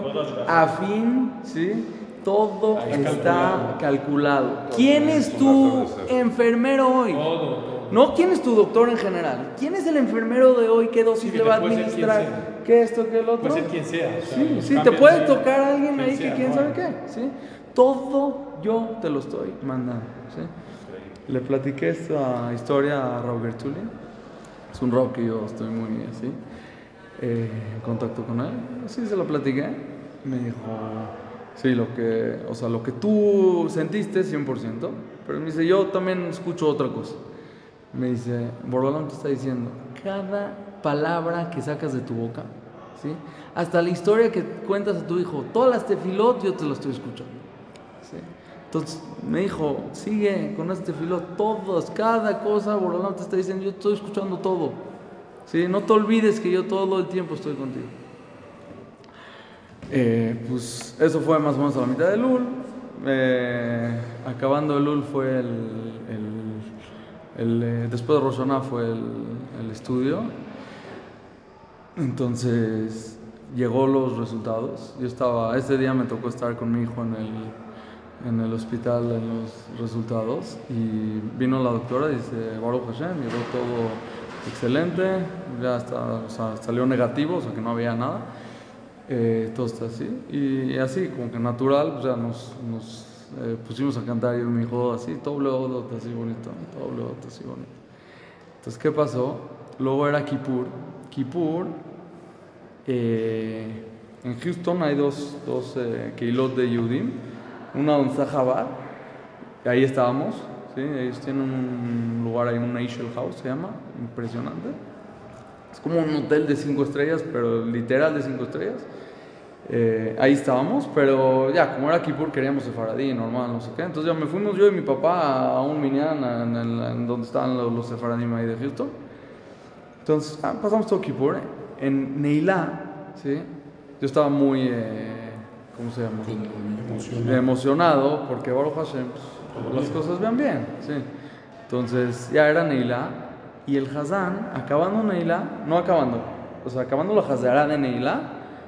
Speaker 3: a fin, ¿sí? Todo está calculado. ¿Quién es tu enfermero hoy? No, ¿quién es tu doctor en general? ¿Quién es el enfermero de hoy? ¿Qué dosis le va a administrar? ¿Qué esto, qué el otro?
Speaker 2: Puede ser quien sea.
Speaker 3: Sí, sí, te puede
Speaker 2: de-
Speaker 3: tocar a alguien ahí que quién sabe qué, ¿sí? Todo yo te lo estoy mandando, ¿sí? Le platiqué esta historia a Raúl Gertuli. Es un Raúl que yo estoy muy así, eh, contacto con él. Sí, se lo platiqué. Me dijo, sí, lo que, o sea, lo que tú sentiste 100%, pero me dice, yo también escucho otra cosa. Me dice, Borolam te está diciendo, cada palabra que sacas de tu boca, ¿sí? Hasta la historia que cuentas a tu hijo, todas las tefilot yo te lo estoy escuchando. ¿sí? Entonces me dijo, sigue con este tefilot, todos, cada cosa, Borolam te está diciendo, yo estoy escuchando todo. ¿Sí? No te olvides que yo todo el tiempo estoy contigo. Eh, pues eso fue más o menos a la mitad del Lul. Eh, acabando el Lul fue el, el- eh, después de Roshaná fue el, el estudio. Entonces llegó los resultados. Yo estaba, ese día me tocó estar con mi hijo en el, en el hospital en los resultados y vino la doctora y dice, Baruch Hashem, llegó todo excelente, ya está, o sea, salió negativo, o sea que no había nada. Eh, todo está así. Y así, como que natural, pues ya nos, eh, pusimos a cantar y mi hijo así, todo bleodot, así bonito, bleodot, así bonito. Entonces, ¿qué pasó? Luego era Kippur. Kippur, eh, en Houston hay dos, dos eh, de Yudim, una está Jabar, y ahí estábamos, ¿sí? ellos tienen un lugar ahí, un Nation House se llama, impresionante. Es como un hotel de cinco estrellas, pero literal de cinco estrellas. Eh, ahí estábamos, pero ya, como era Kippur, queríamos sefaradí, normal, no sé qué. Entonces ya me fuimos yo y mi papá a un minyan en, el- en donde estaban los, los sefaradim ahí de Houston. Entonces, ah, pasamos todo Kippur. En Neilá, ¿sí? Yo estaba muy, eh, ¿cómo se llama?
Speaker 5: Emocionado.
Speaker 3: emocionado porque Baruch Hashem, pues, las cosas vean bien, sí. Entonces ya era Neilá y el Hazán, acabando Neilá, no acabando, o sea, acabando la Hazará de Neilá,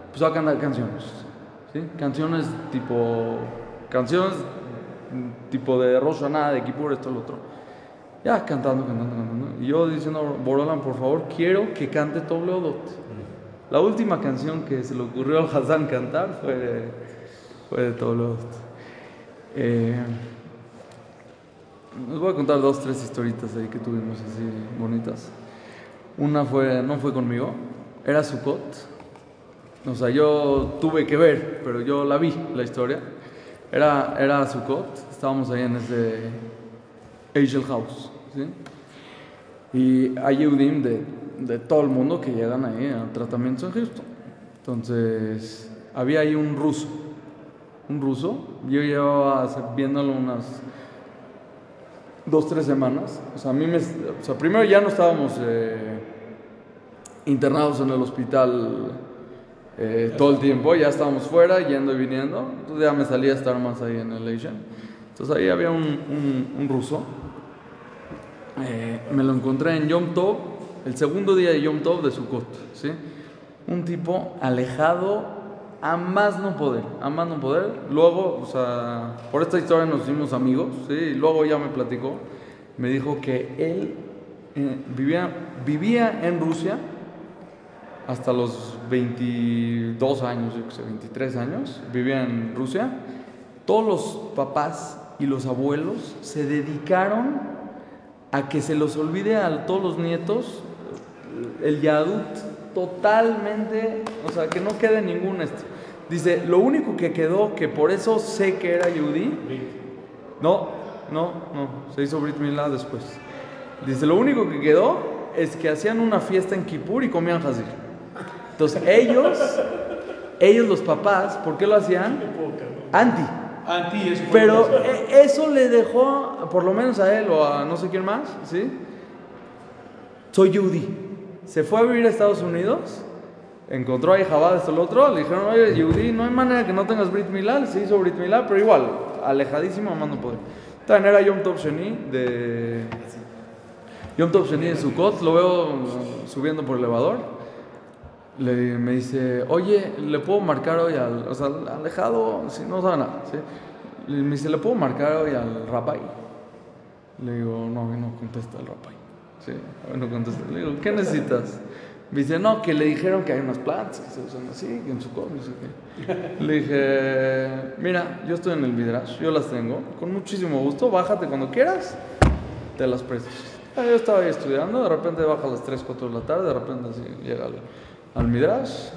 Speaker 3: empezó a cantar canciones, ¿sí? Canciones tipo, canciones tipo de Rosh Hashanah, de Kippur, esto, lo otro. Ya cantando, cantando, cantando. Y yo diciendo, Borolan, por favor, quiero que cante Tobleodot. La última canción que se le ocurrió al Hazán cantar fue, fue de Tobleodot. Eh, les voy a contar dos, tres historitas ahí que tuvimos así bonitas. Una fue, no fue conmigo, era Sukkot. O sea, yo tuve que ver, pero yo la vi, la historia. Era, era Sukkot, estábamos ahí en ese Angel House, ¿sí? Y hay Yehudim de, de todo el mundo que llegan ahí a tratamientos en Houston. Entonces, había ahí un ruso, un ruso. Yo llevaba viéndolo unas dos, tres semanas. O sea, a mí me, o sea, primero ya no estábamos eh, internados en el hospital eh, todo el tiempo, ya estábamos fuera, yendo y viniendo. Entonces ya me salía a estar más ahí en el Asian. Entonces ahí había un, un- un ruso. Eh, me lo encontré en Yom Tov, el segundo día de Yom Tov de Sukkot, ¿sí? Un tipo alejado a más no poder, a más no poder. Luego, o sea, por esta historia nos hicimos amigos, ¿sí? Y luego ya me platicó, me dijo que él eh, vivía, vivía en Rusia hasta los 22 años, yo que sé, 23 años, vivía en Rusia. Todos los papás y los abuelos se dedicaron a que se los olvide a todos los nietos el Yadut totalmente, o sea, que no quede ningún este. Dice, lo único que quedó, que por eso sé que era Yudí, no, no, no, se hizo Brit Milá después. Dice, lo único que quedó es que hacían una fiesta en Kippur y comían Hazir. Entonces ellos, ellos los papás, ¿por qué lo hacían? Anti.
Speaker 5: Anti es
Speaker 3: Pero eh, eso le dejó, por lo menos a él o a no sé quién más, ¿sí? Soy Yehudi. Se fue a vivir a Estados Unidos, encontró a Jabad, esto, lo otro, le dijeron, oye, Yehudi, no hay manera que no tengas Brit Milá, se hizo Brit Milá, pero igual, alejadísimo, amando poder. También era Yom Tov Sheni de... Yom Tov Sheni de Sukkot, lo veo subiendo por el elevador. Le, me dice, oye, ¿le puedo marcar hoy al, o sea, alejado, si no sabe nada, ¿sí? Me dice, ¿le puedo marcar hoy al Rapai? Le digo, no, no contesta el Rapai. Sí, hoy no contesta. Le digo, ¿qué necesitas? Me dice, no, que le dijeron que hay unas plantas que se usan así, que en su qué. Le dije, mira, yo estoy en el Midrash, yo las tengo, con muchísimo gusto, bájate cuando quieras, te las presto. Ah, Yo estaba ahí estudiando, de repente baja a las 3, 4 de la tarde, de repente así llega al, al Midrash,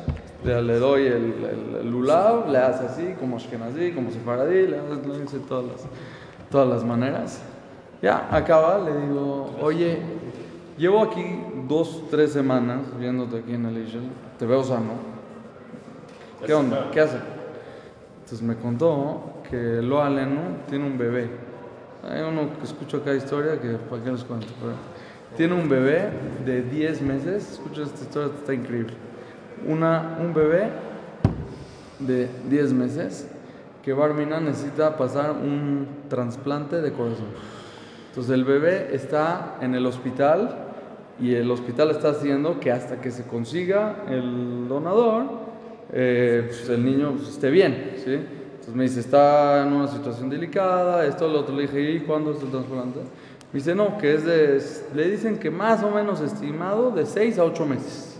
Speaker 3: le, doy el, el, le hace así, como Ashkenazí, como Sefaradí, le hace le hace todas las, todas las maneras. Ya, acaba, le digo, oye, llevo aquí dos, tres semanas viéndote aquí en el Ishel, te veo sano. ¿Qué onda? ¿Qué hace? Entonces me contó que Lo Aleno tiene un bebé. Hay uno que escucho acá historia que para qué les cuento. pero tiene un bebé de 10 meses. Escucha esta historia, está increíble. Una, un bebé de 10 meses que Barmina necesita pasar un trasplante de corazón. Entonces el bebé está en el hospital y el hospital está haciendo que hasta que se consiga el donador, eh, pues el niño pues, esté bien. ¿sí? Entonces me dice, está en una situación delicada, esto, lo otro. Le dije, ¿y cuándo es el trasplante? Me dice, no, que es de, le dicen que más o menos estimado de 6 a 8 meses.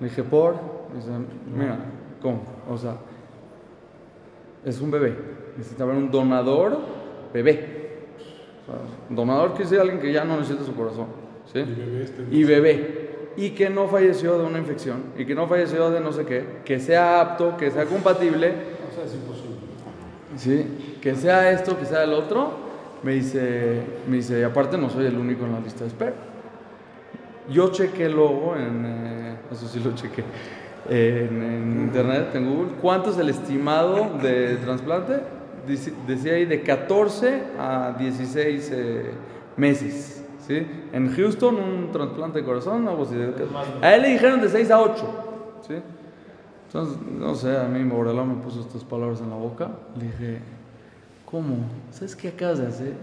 Speaker 3: Le dije, ¿por? Me dice, mira, ¿cómo? O sea, es un bebé. Necesita haber un donador bebé. O sea, donador quiere decir alguien que ya no necesita su corazón. ¿Sí?
Speaker 5: Y bebé este
Speaker 3: Y bebé. Y que no falleció de una infección. Y que no falleció de no sé qué. Que sea apto, que sea compatible.
Speaker 5: O sea, es imposible.
Speaker 3: Sí, que sea esto, que sea el otro. Me dice, me dice, y aparte no soy el único en la lista de espera. Yo chequé luego en, eh, eso sí lo chequé, eh, en, en internet, en Google, cuánto es el estimado de trasplante. Dice- Decía ahí de 14 a 16 eh, meses. ¿Sí? En Houston, un trasplante de corazón, algo así. de- A él le dijeron de 6 a 8. ¿sí? Entonces, no sé, a mí Morelá me puso estas palabras en la boca. Le dije, ¿cómo? ¿Sabes qué acabas de hacer?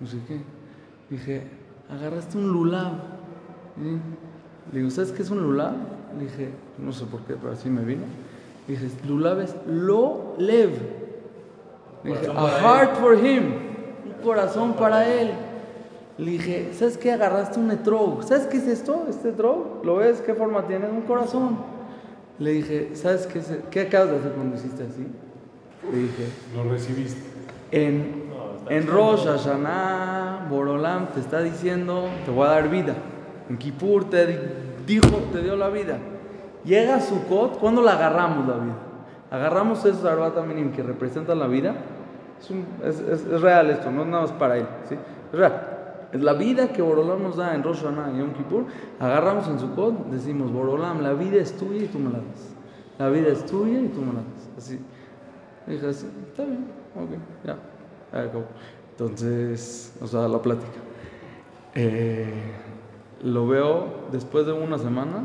Speaker 3: No sé qué. Dije, agarraste un lulab. ¿sí? Le digo, ¿sabes qué es un lulab? Le dije, no sé por qué, pero así me vino. Le dije, lulab es lo lev. Le dije, a heart for him. Un corazón para él. Le dije, ¿sabes qué? Agarraste un etrog. ¿Sabes qué es esto? Este etrog. ¿Lo ves? ¿Qué forma tiene? Un corazón. Le dije, ¿sabes qué, es- qué acabas de hacer cuando hiciste así? Le dije,
Speaker 5: Lo recibiste.
Speaker 3: en, en Rosh Hashanah, Borolam te está diciendo, te voy a dar vida. En Kippur te di- dijo, te dio la vida. Llega Sukkot, ¿cuándo la agarramos la vida? Agarramos esos Arbat Aminim que representan la vida. Es, un- es- es- es real esto, no es nada más para él. ¿sí? Es real. Es la vida que Borolam nos da en Rosh Hashanah y Yom Kippur. Agarramos en Sukkot, decimos, Borolam, la vida es tuya y tú me la das. La vida es tuya y tú me la das. Así. Dije así, está bien, ok, ya. Entonces, o sea, la plática. Eh, lo veo después de una semana,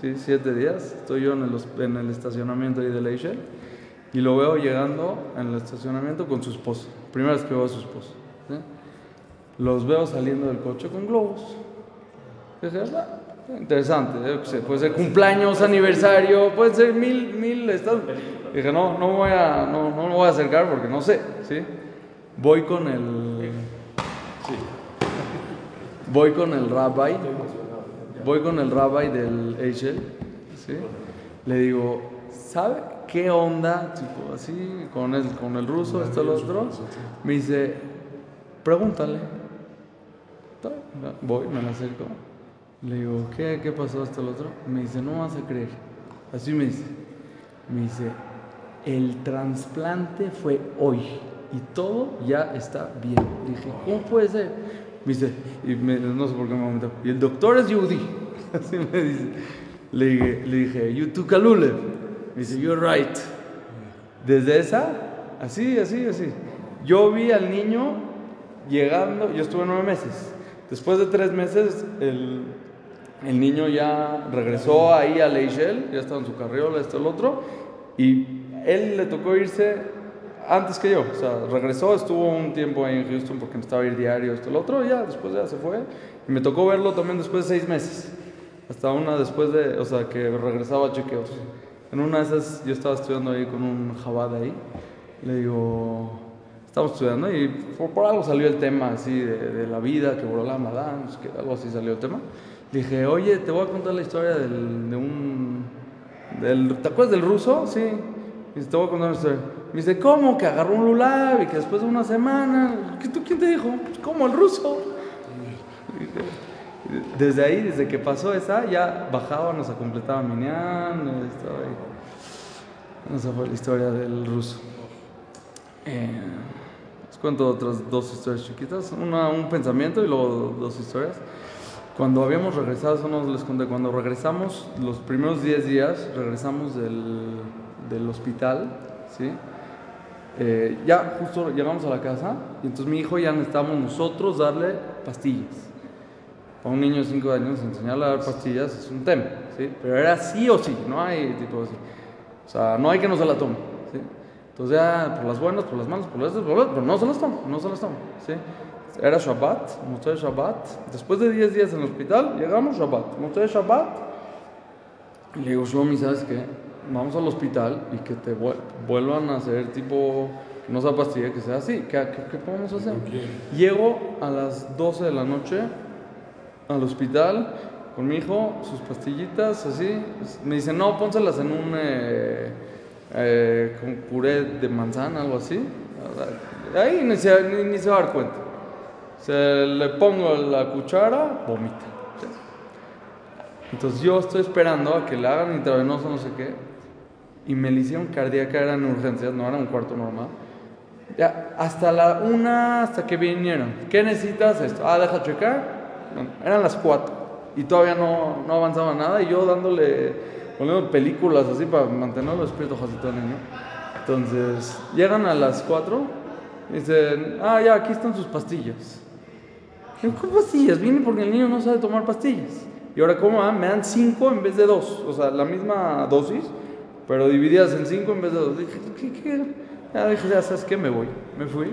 Speaker 3: sí, siete días, estoy yo en el, en el estacionamiento ahí de Leisure y lo veo llegando en el estacionamiento con su esposo. Primera vez que veo a su esposo. ¿sí? Los veo saliendo del coche con globos. Dije, "Ah, interesante, yo qué sé, puede ser cumpleaños, aniversario, puede ser mil, mil estados. Dije, no, no voy a, no, no me voy a acercar porque no sé, ¿sí? Voy con el, sí. Voy con el rabbi, voy con el rabbi del Eichel, ¿sí? Le digo, ¿sabe qué onda? Tipo, así, con el, con el ruso, esto, lo otro. Me dice, pregúntale. Voy, me la acerco. Le digo, ¿qué, qué pasó esto, lo otro? Me dice, no vas a creer. Así me dice. Me dice, el trasplante fue hoy y todo ya está bien. Dije, ¿cómo puede ser? Me dice, y no sé por qué me aumentó. Y el doctor es Yehudi. Así me dice. Le le dije you took a lulev. Me dice, you're right. Desde esa, así, así, así. Yo vi al niño llegando, yo estuve nueve meses. Después de tres meses, el, el niño ya regresó ahí a Leichel, ya estaba en su carriola, esto, el otro, y él le tocó irse antes que yo. O sea, regresó, estuvo un tiempo ahí en Houston porque necesitaba ir diario, esto, el otro, y ya después ya se fue. Y me tocó verlo también después de seis meses. Hasta una después de, o sea, que regresaba a chequeos. En una de esas, yo estaba estudiando ahí con un jabad ahí. Le digo, estamos estudiando y por, algo salió el tema así de, la vida, que Borolam la sé qué, algo así salió el tema. Dije, oye, te voy a contar la historia del, de un. Del, ¿Te acuerdas del ruso? Sí. Y te voy a contar una historia. Me dice, ¿cómo? Que agarró un lulab y que después de una semana. ¿qué, tú, ¿Quién te dijo? "Pues, ¿Cómo? El ruso. Desde ahí, desde que pasó esa, ya bajábamos a completar Minyan, estaba ahí. Esa fue la historia del ruso. Eh, cuento otras dos historias chiquitas, una, un pensamiento y luego dos historias. Cuando habíamos regresado, eso no les conté, cuando regresamos, los primeros 10 días, regresamos del, del hospital, ¿sí? Eh, ya justo llegamos a la casa y entonces mi hijo ya necesitábamos nosotros darle pastillas. Para un niño de 5 años enseñarle a dar pastillas es un tema, ¿sí? Pero era sí o sí, no hay tipo así. O sea, no hay que no se la tome, ¿sí? Entonces ya, por las buenas, por las malas, por las pero no se las toma, no se las toma, ¿sí? Era Shabbat, Motzei Shabbat. Después de 10 días en el hospital, llegamos Shabbat. Motzei Shabbat. Y le digo, Shlomi, ¿sabes qué? Vamos al hospital y que te vuel- vuelvan a hacer tipo, que no sea pastilla, que sea así. ¿Qué, qué, qué podemos hacer? Llego a las 12 de la noche al hospital con mi hijo, sus pastillitas, así. Me dice, no, pónselas en un eh, eh, con puré de manzana, algo así. Ahí ni se, ni, ni se va a dar cuenta. Se le pongo la cuchara, vomita. Entonces yo estoy esperando a que le hagan intravenoso, no sé qué. Y me le hicieron cardíaca, eran urgencias, no era un cuarto normal. Ya, hasta la una, hasta que vinieron. ¿Qué necesitas? Esto. Ah, deja checar. Eran las cuatro. Y todavía no, no avanzaba nada. Y yo dándole, poniendo películas así para mantenerlo despierto, Josito niño. Entonces, llegan a las cuatro. Y dicen, ah, ya, aquí están sus pastillas. ¿Cómo pastillas? Vine porque el niño no sabe tomar pastillas. Y ahora, ¿cómo? ah? Me dan cinco en vez de dos. O sea, la misma dosis, pero divididas en cinco en vez de dos. Dije, ¿qué? qué? Ya dije, ya sabes qué, me voy. Me fui.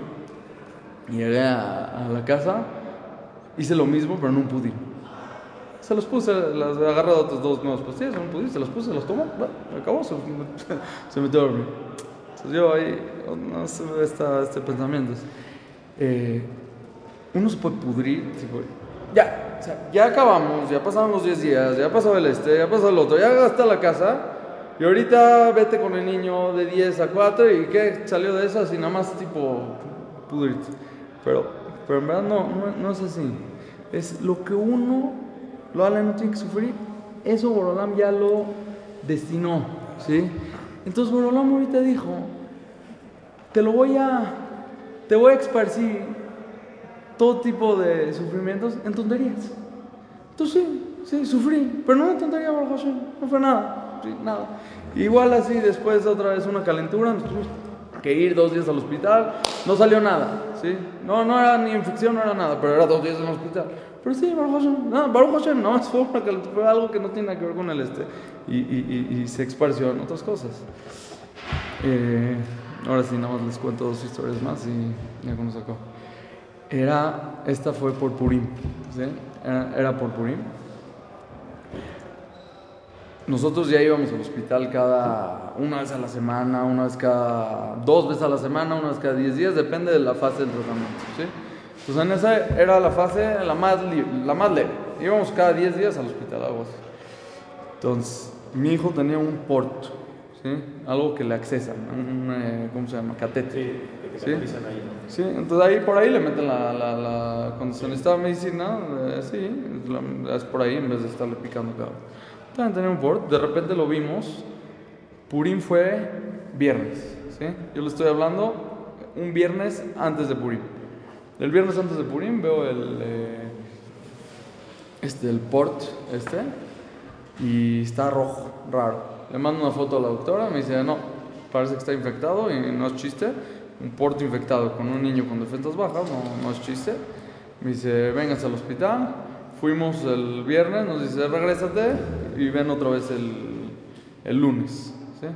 Speaker 3: Llegué a, a la casa. Hice lo mismo, pero en un pudín. Se los puse, las agarré de otras dos nuevas pastillas un pudín, se las puse, se las tomó. Bueno, acabó, se, se metió a dormir. Entonces yo ahí, no sé, está este pensamiento. Eh, uno se puede pudrir, ya, o sea, ya acabamos, ya pasaron los 10 días, ya pasó el este, ya pasó el otro, ya hasta la casa, y ahorita vete con el niño de 10 a 4 y qué salió de eso, así nada más tipo pudrirte. Pero, pero en verdad no, no, no es así. Es lo que uno, lo Ale no tiene que sufrir, eso Borolam ya lo destinó, ¿sí? Entonces Borolam ahorita dijo, te lo voy a, te voy a esparcir todo tipo de sufrimientos en tonterías. Entonces sí, sí, sufrí, pero no una tontería, Hashem, no fue nada, sí, nada. Igual así, después otra vez una calentura, nos tuvimos que ir dos días al hospital, no salió nada, ¿sí? No, no era ni infección, no era nada, pero era dos días en el hospital. Pero sí, Baruch Hashem, no, Baruch Hashem, no, fue, fue algo que no tiene que ver con el este, y, se esparció en otras cosas. Eh, ahora sí, nada más les cuento dos historias más y ya con eso acabo. Era, esta fue por Purim, ¿sí? Era, era por Purim. Nosotros ya íbamos al hospital cada, una vez a la semana, una vez cada, dos veces a la semana, una vez cada diez días, depende de la fase del tratamiento, ¿sí? Entonces en esa era la fase la más, la más leve. Íbamos cada diez días al hospital, algo así. Entonces, mi hijo tenía un port, ¿sí? Algo que le accesan, un, eh, ¿cómo se llama? Catete.
Speaker 2: Sí, que
Speaker 3: Sí.
Speaker 2: ahí, ¿no?
Speaker 3: Sí, entonces ahí por ahí le meten la, la, la cuando se necesita medicina, eh, sí, es por ahí en vez de estarle picando cada. También tenía un port, de repente lo vimos, Purim fue viernes, ¿sí? Yo le estoy hablando un viernes antes de Purim. El viernes antes de Purim veo el, eh, este, el port, este, y está rojo, raro. Le mando una foto a la doctora, me dice, no, parece que está infectado y no es chiste. Un port infectado con un niño con defensas bajas, no, no es chiste. Me dice, vénganse al hospital. Fuimos el viernes, nos dice, regrésate y ven otra vez el, el lunes. ¿sí?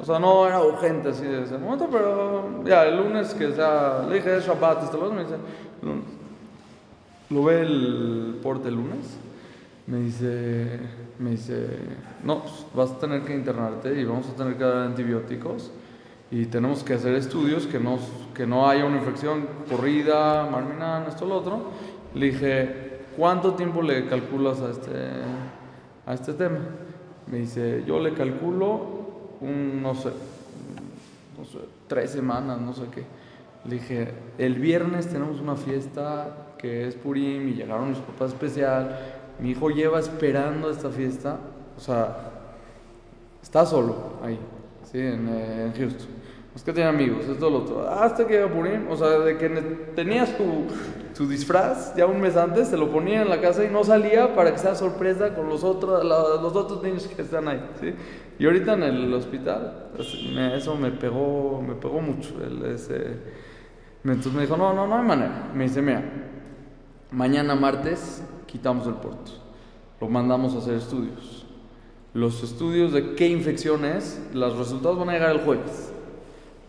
Speaker 3: O sea, no era urgente así de ese momento, pero ya el lunes que sea, le dije, es Shabbat, este lunes, me dice, lunes. Lo ve el porte el lunes. Me dice, me dice, no, pues, vas a tener que internarte y vamos a tener que dar antibióticos y tenemos que hacer estudios que no, que no haya una infección corrida, marminana, esto, lo otro. Le dije, ¿cuánto tiempo le calculas a este, a este tema? Me dice, yo le calculo un, no sé, tres semanas, no sé qué. Le dije, el viernes tenemos una fiesta que es Purim y llegaron mis papás especial. Mi hijo lleva esperando esta fiesta, o sea, está solo ahí, ¿sí? En, eh, en Houston. Es que tiene amigos, esto lo otro. Hasta que llega Purim, o sea, de que ne- tenía su, su disfraz ya un mes antes, se lo ponía en la casa y no salía para que sea sorpresa con los otros, los otros niños que están ahí, ¿sí? Y ahorita en el hospital, me- eso me pegó, me pegó mucho. El, ese, entonces me dijo, no, no, no hay manera. Me dice, mira, Mañana martes quitamos el porto. Lo mandamos a hacer estudios. Los estudios de qué infección es, los resultados van a llegar el jueves.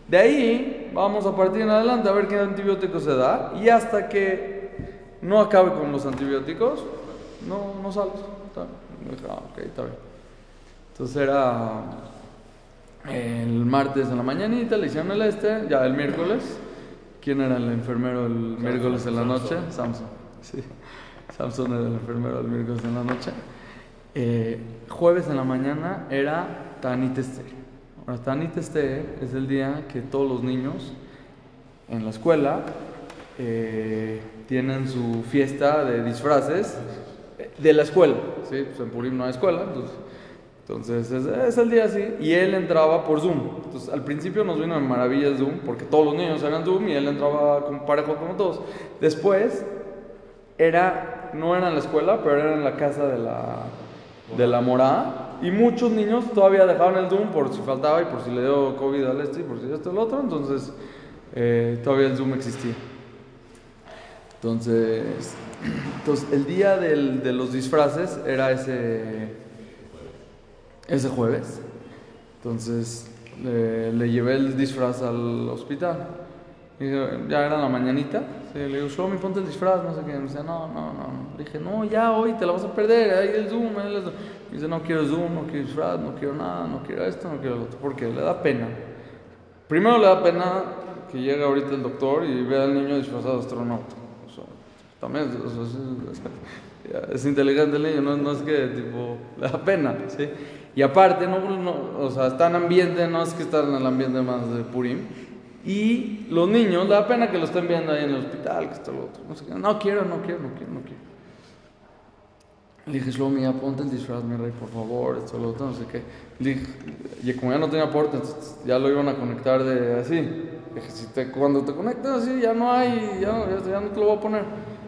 Speaker 3: De ahí vamos a partir en adelante a ver qué antibiótico se da y hasta que no acabe con los antibióticos, no, no sales. Está bien. Ah, está bien. Entonces era el martes en la mañanita, le hicieron el este, ya el miércoles. ¿Quién era el enfermero el miércoles en la noche? Samson. Sí. Samson era el enfermero el miércoles en la noche. Eh, jueves en la mañana era Tanit Esther. Tanit Esther es el día que todos los niños en la escuela eh, tienen su fiesta de disfraces de la escuela. ¿sí? Pues en Purim no hay escuela, entonces, es, el día así. Y él entraba por Zoom. Entonces al principio nos vino de maravilla Zoom, porque todos los niños eran Zoom y él entraba con parejo como todos. Después era, no era en la escuela, pero era en la casa de la, de la morada. Y muchos niños todavía dejaban el Zoom por si faltaba y por si le dio COVID al este y por si esto el otro. Entonces eh, todavía el Zoom existía. Entonces, entonces el día del- de los disfraces era ese, ese jueves. Entonces le, le llevé el disfraz al hospital. Y ya era la mañanita. Sí, le digo, Shlomi, ponte el disfraz, no sé qué. Me dice, no, no, no. Le dije, no, ya hoy te la vas a perder. Ahí el Zoom, ahí el Zoom. Me dice, no quiero Zoom, no quiero disfraz, no quiero nada, no quiero esto, no quiero lo otro. Porque le da pena. Primero le da pena que llegue ahorita el doctor y vea al niño disfrazado de astronauta. O sea, también o sea, es- es- es inteligente el niño, no, no es que tipo, le da pena, ¿sí? Y aparte, no, no, o sea, está en ambiente, no es que está en el ambiente más de Purim. Y los niños, le da pena que lo estén viendo ahí en el hospital, que esto lo otro. No, sé no quiero, no quiero, no quiero, no quiero. Le dije, Shlomi, ya ponte el disfraz, mi rey, por favor, esto, lo otro, no sé qué. Le dije, y como ya no tenía entonces ya lo iban a conectar de así. Le dije, si te, cuando te conectas así, ya no hay, ya, ya, ya no te lo voy a poner.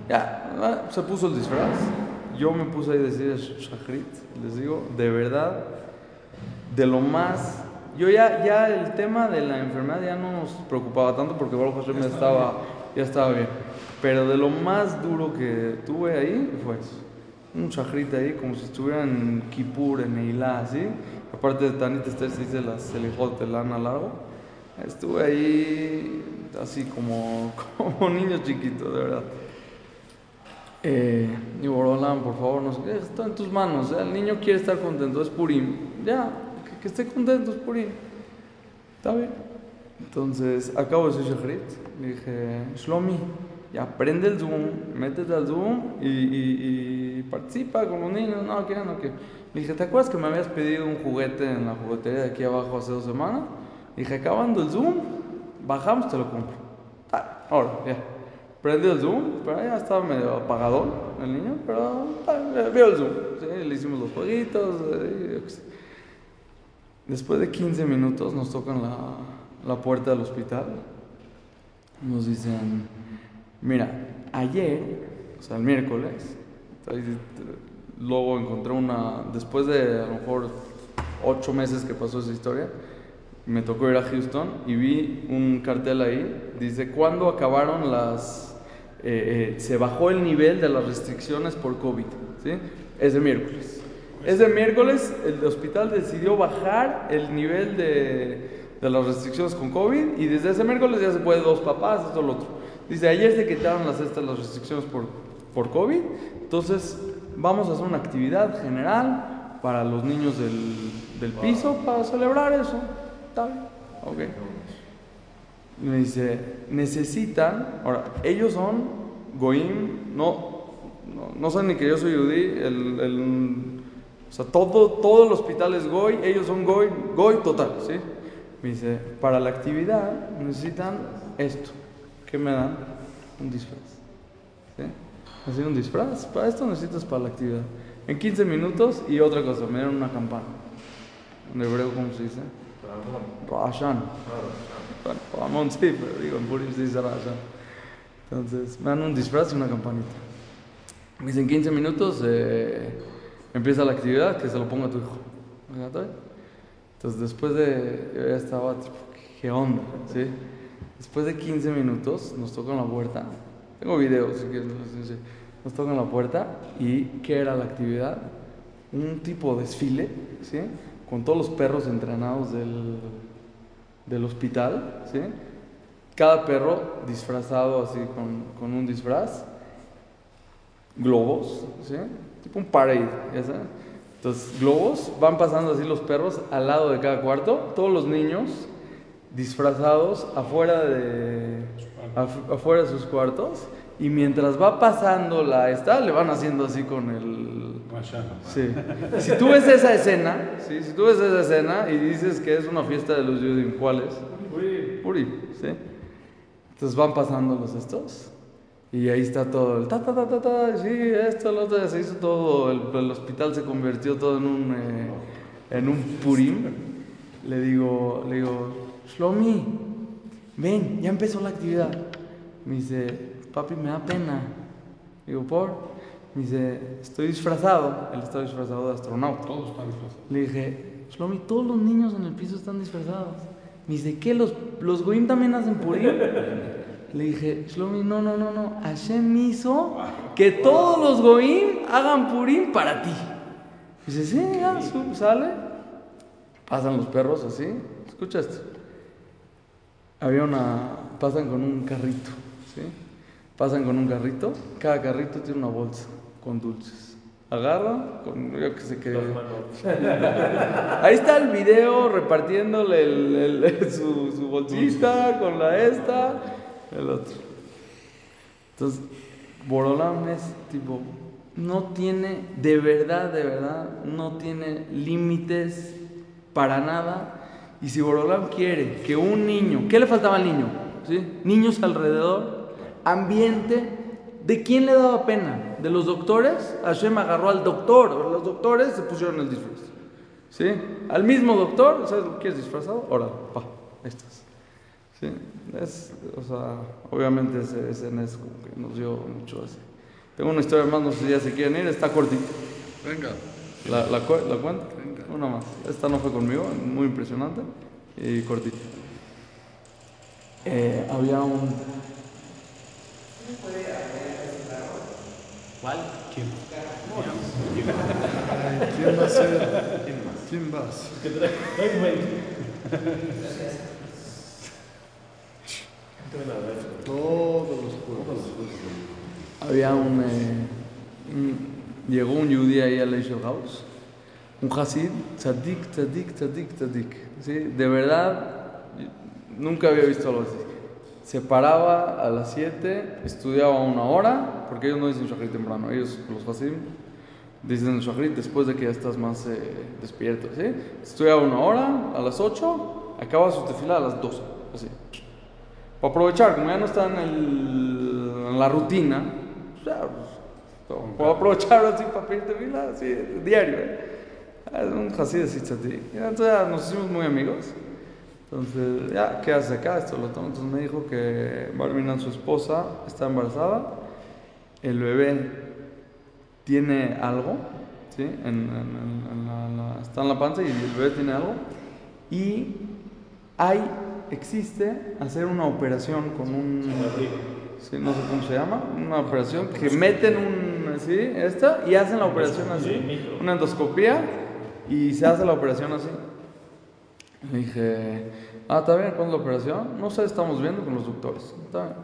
Speaker 3: Ya, ah, se puso el disfraz. Yo me puse ahí a decir Shachrit, les digo, de verdad, de lo más. Yo ya, ya el tema de la enfermedad ya no nos preocupaba tanto porque Baruch Hashem ya estaba, ya estaba bien. Pero de lo más duro que tuve ahí fue eso. Un chajrit ahí, como si estuviera en Kippur, en Neilá, así. Aparte de Tanit Esther se dice las Selijot, el lana largo. Estuve ahí así como, como niño chiquito, de verdad. Eh, y Borolam, por favor, no sé está en tus manos. ¿eh? El niño quiere estar contento, es Purim. Ya, que, que esté contento, es Purim. Está bien. Entonces, acabo de decir Shachrit. Le dije, Shlomi, ya prende el Zoom, métete al Zoom y, y- y participa con los niños. No, que no, que. Le dije, ¿te acuerdas que me habías pedido un juguete en la juguetería de aquí abajo hace dos semanas? Dije, acabando el Zoom, bajamos, te lo compro. Ah, ahora, ya. Prende el Zoom, pero ya estaba medio apagadón el niño, pero ah, vio el Zoom. Sí, le hicimos los jueguitos. eh. Después de 15 minutos nos tocan la, la puerta del hospital. Nos dicen, mira, ayer, o sea, el miércoles, luego encontré una, después de a lo mejor 8 meses que pasó esa historia, me tocó ir a Houston y vi un cartel ahí, dice, ¿cuándo acabaron las... eh, eh, se bajó el nivel de las restricciones por COVID? ¿sí? Es de miércoles. Ese miércoles el hospital decidió bajar el nivel de, de las restricciones con COVID y desde ese miércoles ya se puede dos papás, esto, lo otro. Dice, ayer se quitaron las, estas, las restricciones por, por COVID, entonces vamos a hacer una actividad general para los niños del, del piso para celebrar eso. Está bien, ok. Me dice, necesitan, ahora, ellos son Goim, no, no, no saben ni que yo soy Yudí, el, el- o sea, todo, todo el hospital es Goy, ellos son Goy, Goy total, ¿sí? Me dice, para la actividad necesitan esto. ¿Qué me dan? Un disfraz. ¿Sí? Así un disfraz, para esto necesitas para la actividad. En 15 minutos y otra cosa, me dieron una campana. En hebreo, ¿cómo se dice? Rashan. Ramón sí, pero digo, en Purim se dice Rashan. Entonces, me dan un disfraz y una campanita. Me dicen 15 minutos, eh, empieza la actividad, que se lo ponga a tu hijo. Entonces, después de. Yo ya estaba ¿qué onda? ¿Sí? Después de 15 minutos, nos tocan la puerta. Tengo videos, si quieres. Nos tocan la puerta y ¿qué era la actividad? Un tipo de desfile, ¿sí? Con todos los perros entrenados del, del hospital, ¿sí? Cada perro disfrazado así con, con un disfraz, globos, ¿sí? Tipo un parade, ya sabes. Entonces, globos, van pasando así los perros al lado de cada cuarto, todos los niños disfrazados afuera de, af- afuera de sus cuartos, y mientras va pasando la esta, le van haciendo así con el... Sí. Si tú ves esa escena, ¿sí? si tú ves esa escena y dices que es una fiesta de los Yudim, ¿cuál es? Puri, ¿sí? Entonces van pasando los estos y ahí está todo el ta ta ta ta ta, sí, esto, lo otro, se hizo todo, el, el hospital se convirtió todo en un eh, en un Purim. Le digo, le digo, Shlomi, ven, ya empezó la actividad. Me dice, papi, me da pena. Digo, ¿por? Me dice, estoy disfrazado. Él está disfrazado de astronauta.
Speaker 5: Todos están disfrazados.
Speaker 3: Le dije, Shlomi, todos los niños en el piso están disfrazados. Me dice, ¿qué? ¿Los, los goim también hacen purim? Le dije, Shlomi, no, no, no, no. Hashem hizo que todos los goim hagan purim para ti. Dice, sí, ya, sale. Pasan los perros así. Escucha esto. Había una. Pasan con un carrito, ¿sí? Pasan con un carrito. Cada carrito tiene una bolsa con dulces. Agarran, con, yo que sé qué. Ahí está el video repartiéndole el- el- su, su bolsita con la esta, el otro. Entonces, Borolam es tipo, no tiene, de verdad, de verdad, no tiene límites para nada. Y si Borolam quiere que un niño, ¿qué le faltaba al niño? ¿Sí? Niños alrededor, ambiente, ¿de quién le daba pena? ¿De los doctores? Hashem agarró al doctor, los doctores se pusieron el disfraz. ¿Sí? Al mismo doctor, ¿sabes lo que quieres disfrazado? Ahora, pa, ahí estás. Sí, es, o sea, obviamente ese, ese NES como que nos dio mucho así. Tengo una historia más, no sé si ya se quieren ir, está cortita.
Speaker 7: Venga.
Speaker 3: ¿La, la, cu- la cuento?
Speaker 7: Venga.
Speaker 3: Una más. Esta no fue conmigo, muy impresionante y cortita. Eh, había un...
Speaker 2: ¿Cuál?
Speaker 5: ¿Quién?
Speaker 7: ¿Quién va a ser? ¿Quién vas?
Speaker 2: Que trae, trae un momento. Trae la verdad.
Speaker 7: Todos los juegos.
Speaker 3: Había un, eh, un- Llegó un yudí ahí al Leisure House, un Hasid, tzadik, tzadik, tzadik, tzadik. ¿sí? De verdad, nunca había visto algo así. Se paraba a las 7, estudiaba una hora, porque ellos no dicen Shachrit temprano, ellos, los Hasid, dicen Shachrit después de que ya estás más eh, despierto. ¿sí? Estudiaba una hora, a las 8, acaba su tefila a las 12. Así. Para aprovechar, como ya no está en, la rutina, pues ya, pues, puedo aprovechar así para pedir tefila, así, diario. ¿eh? Es un tzaddik. Y Entonces ya nos hicimos muy amigos. Entonces, ya, ¿qué hace acá? Esto lo tomo. Entonces me dijo que Barminan, su esposa, está embarazada. El bebé tiene algo, ¿sí? Está en la panza y el bebé tiene algo. Y hay, existe hacer una operación con un, sí, no sé cómo se llama, una operación que meten un, ¿sí? Esta y hacen la operación así, una endoscopía y se hace la operación así. Le dije, ah, ¿está bien? ¿Cuándo es la operación? No sé, estamos viendo con los doctores. Está bien.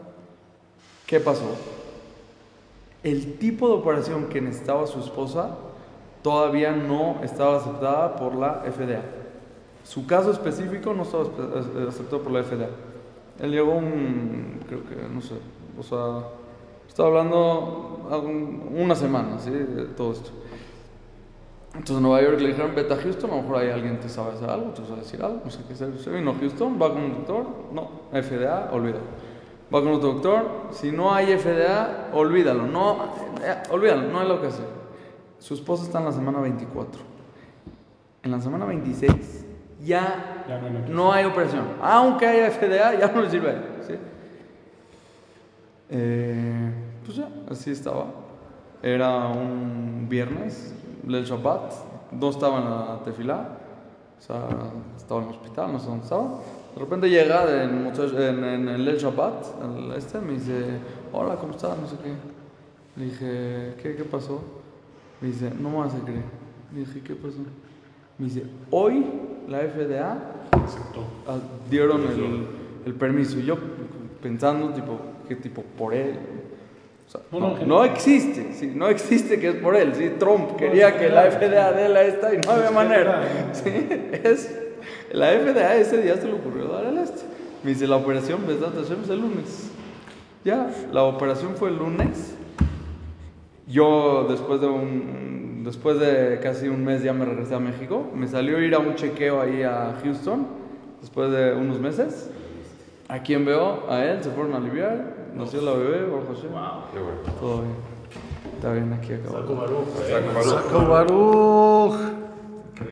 Speaker 3: ¿Qué pasó? El tipo de operación que necesitaba su esposa todavía no estaba aceptada por la FDA. Su caso específico no estaba aceptado por la FDA. Él llegó un, creo que, no sé, o sea, estaba hablando una semana, ¿sí? De todo esto. Entonces en Nueva York le dijeron, vete a Houston, a lo mejor hay alguien que sabe hacer algo, tú sabes decir algo, no sé qué hacer. Se vino a Houston, va con un doctor, no, FDA, olvídalo. Va con otro doctor, si no hay FDA, olvídalo, no, eh, olvídalo, no hay lo que hacer. Su esposa está en la semana 24. En la semana 26 ya
Speaker 5: Ya no hay nada.
Speaker 3: no hay operación. Aunque haya FDA, ya no le sirve. ¿sí? Eh, pues ya, así estaba. Era un viernes, el Shabbat, no estaba en la tefilá, o sea, estaba en el hospital, no sé dónde estaba. De repente llega en, en, en el El Shabbat, el este, me dice, hola, ¿cómo estás? No sé qué. Le dije, ¿qué, qué pasó? Me dice, no me vas a creer. Le dije, ¿qué pasó? Me dice, hoy la FDA
Speaker 5: Aceptó.
Speaker 3: ah, dieron el, el permiso. Y yo pensando, tipo, ¿qué tipo? Por él. O sea,
Speaker 5: No,
Speaker 3: existe, sí, no existe que es por él. Sí, Trump quería que la FDA dé la esta y no había manera. Sí, es, la FDA ese día se le ocurrió dar el este. Me dice, la operación Besdat Hashem es el lunes. Ya, la operación fue el lunes. Yo después de un después de casi un mes ya me regresé a México. Me salió ir a un chequeo ahí a Houston después de unos meses. A quien veo, a él, se fueron a aliviar. Nació la bebé, Baruch Hashem.
Speaker 1: Qué bueno.
Speaker 3: Todo bien. Está bien, aquí acabó.
Speaker 2: Saco Baruch.
Speaker 1: Saco Baruch.
Speaker 7: Saco Baruch.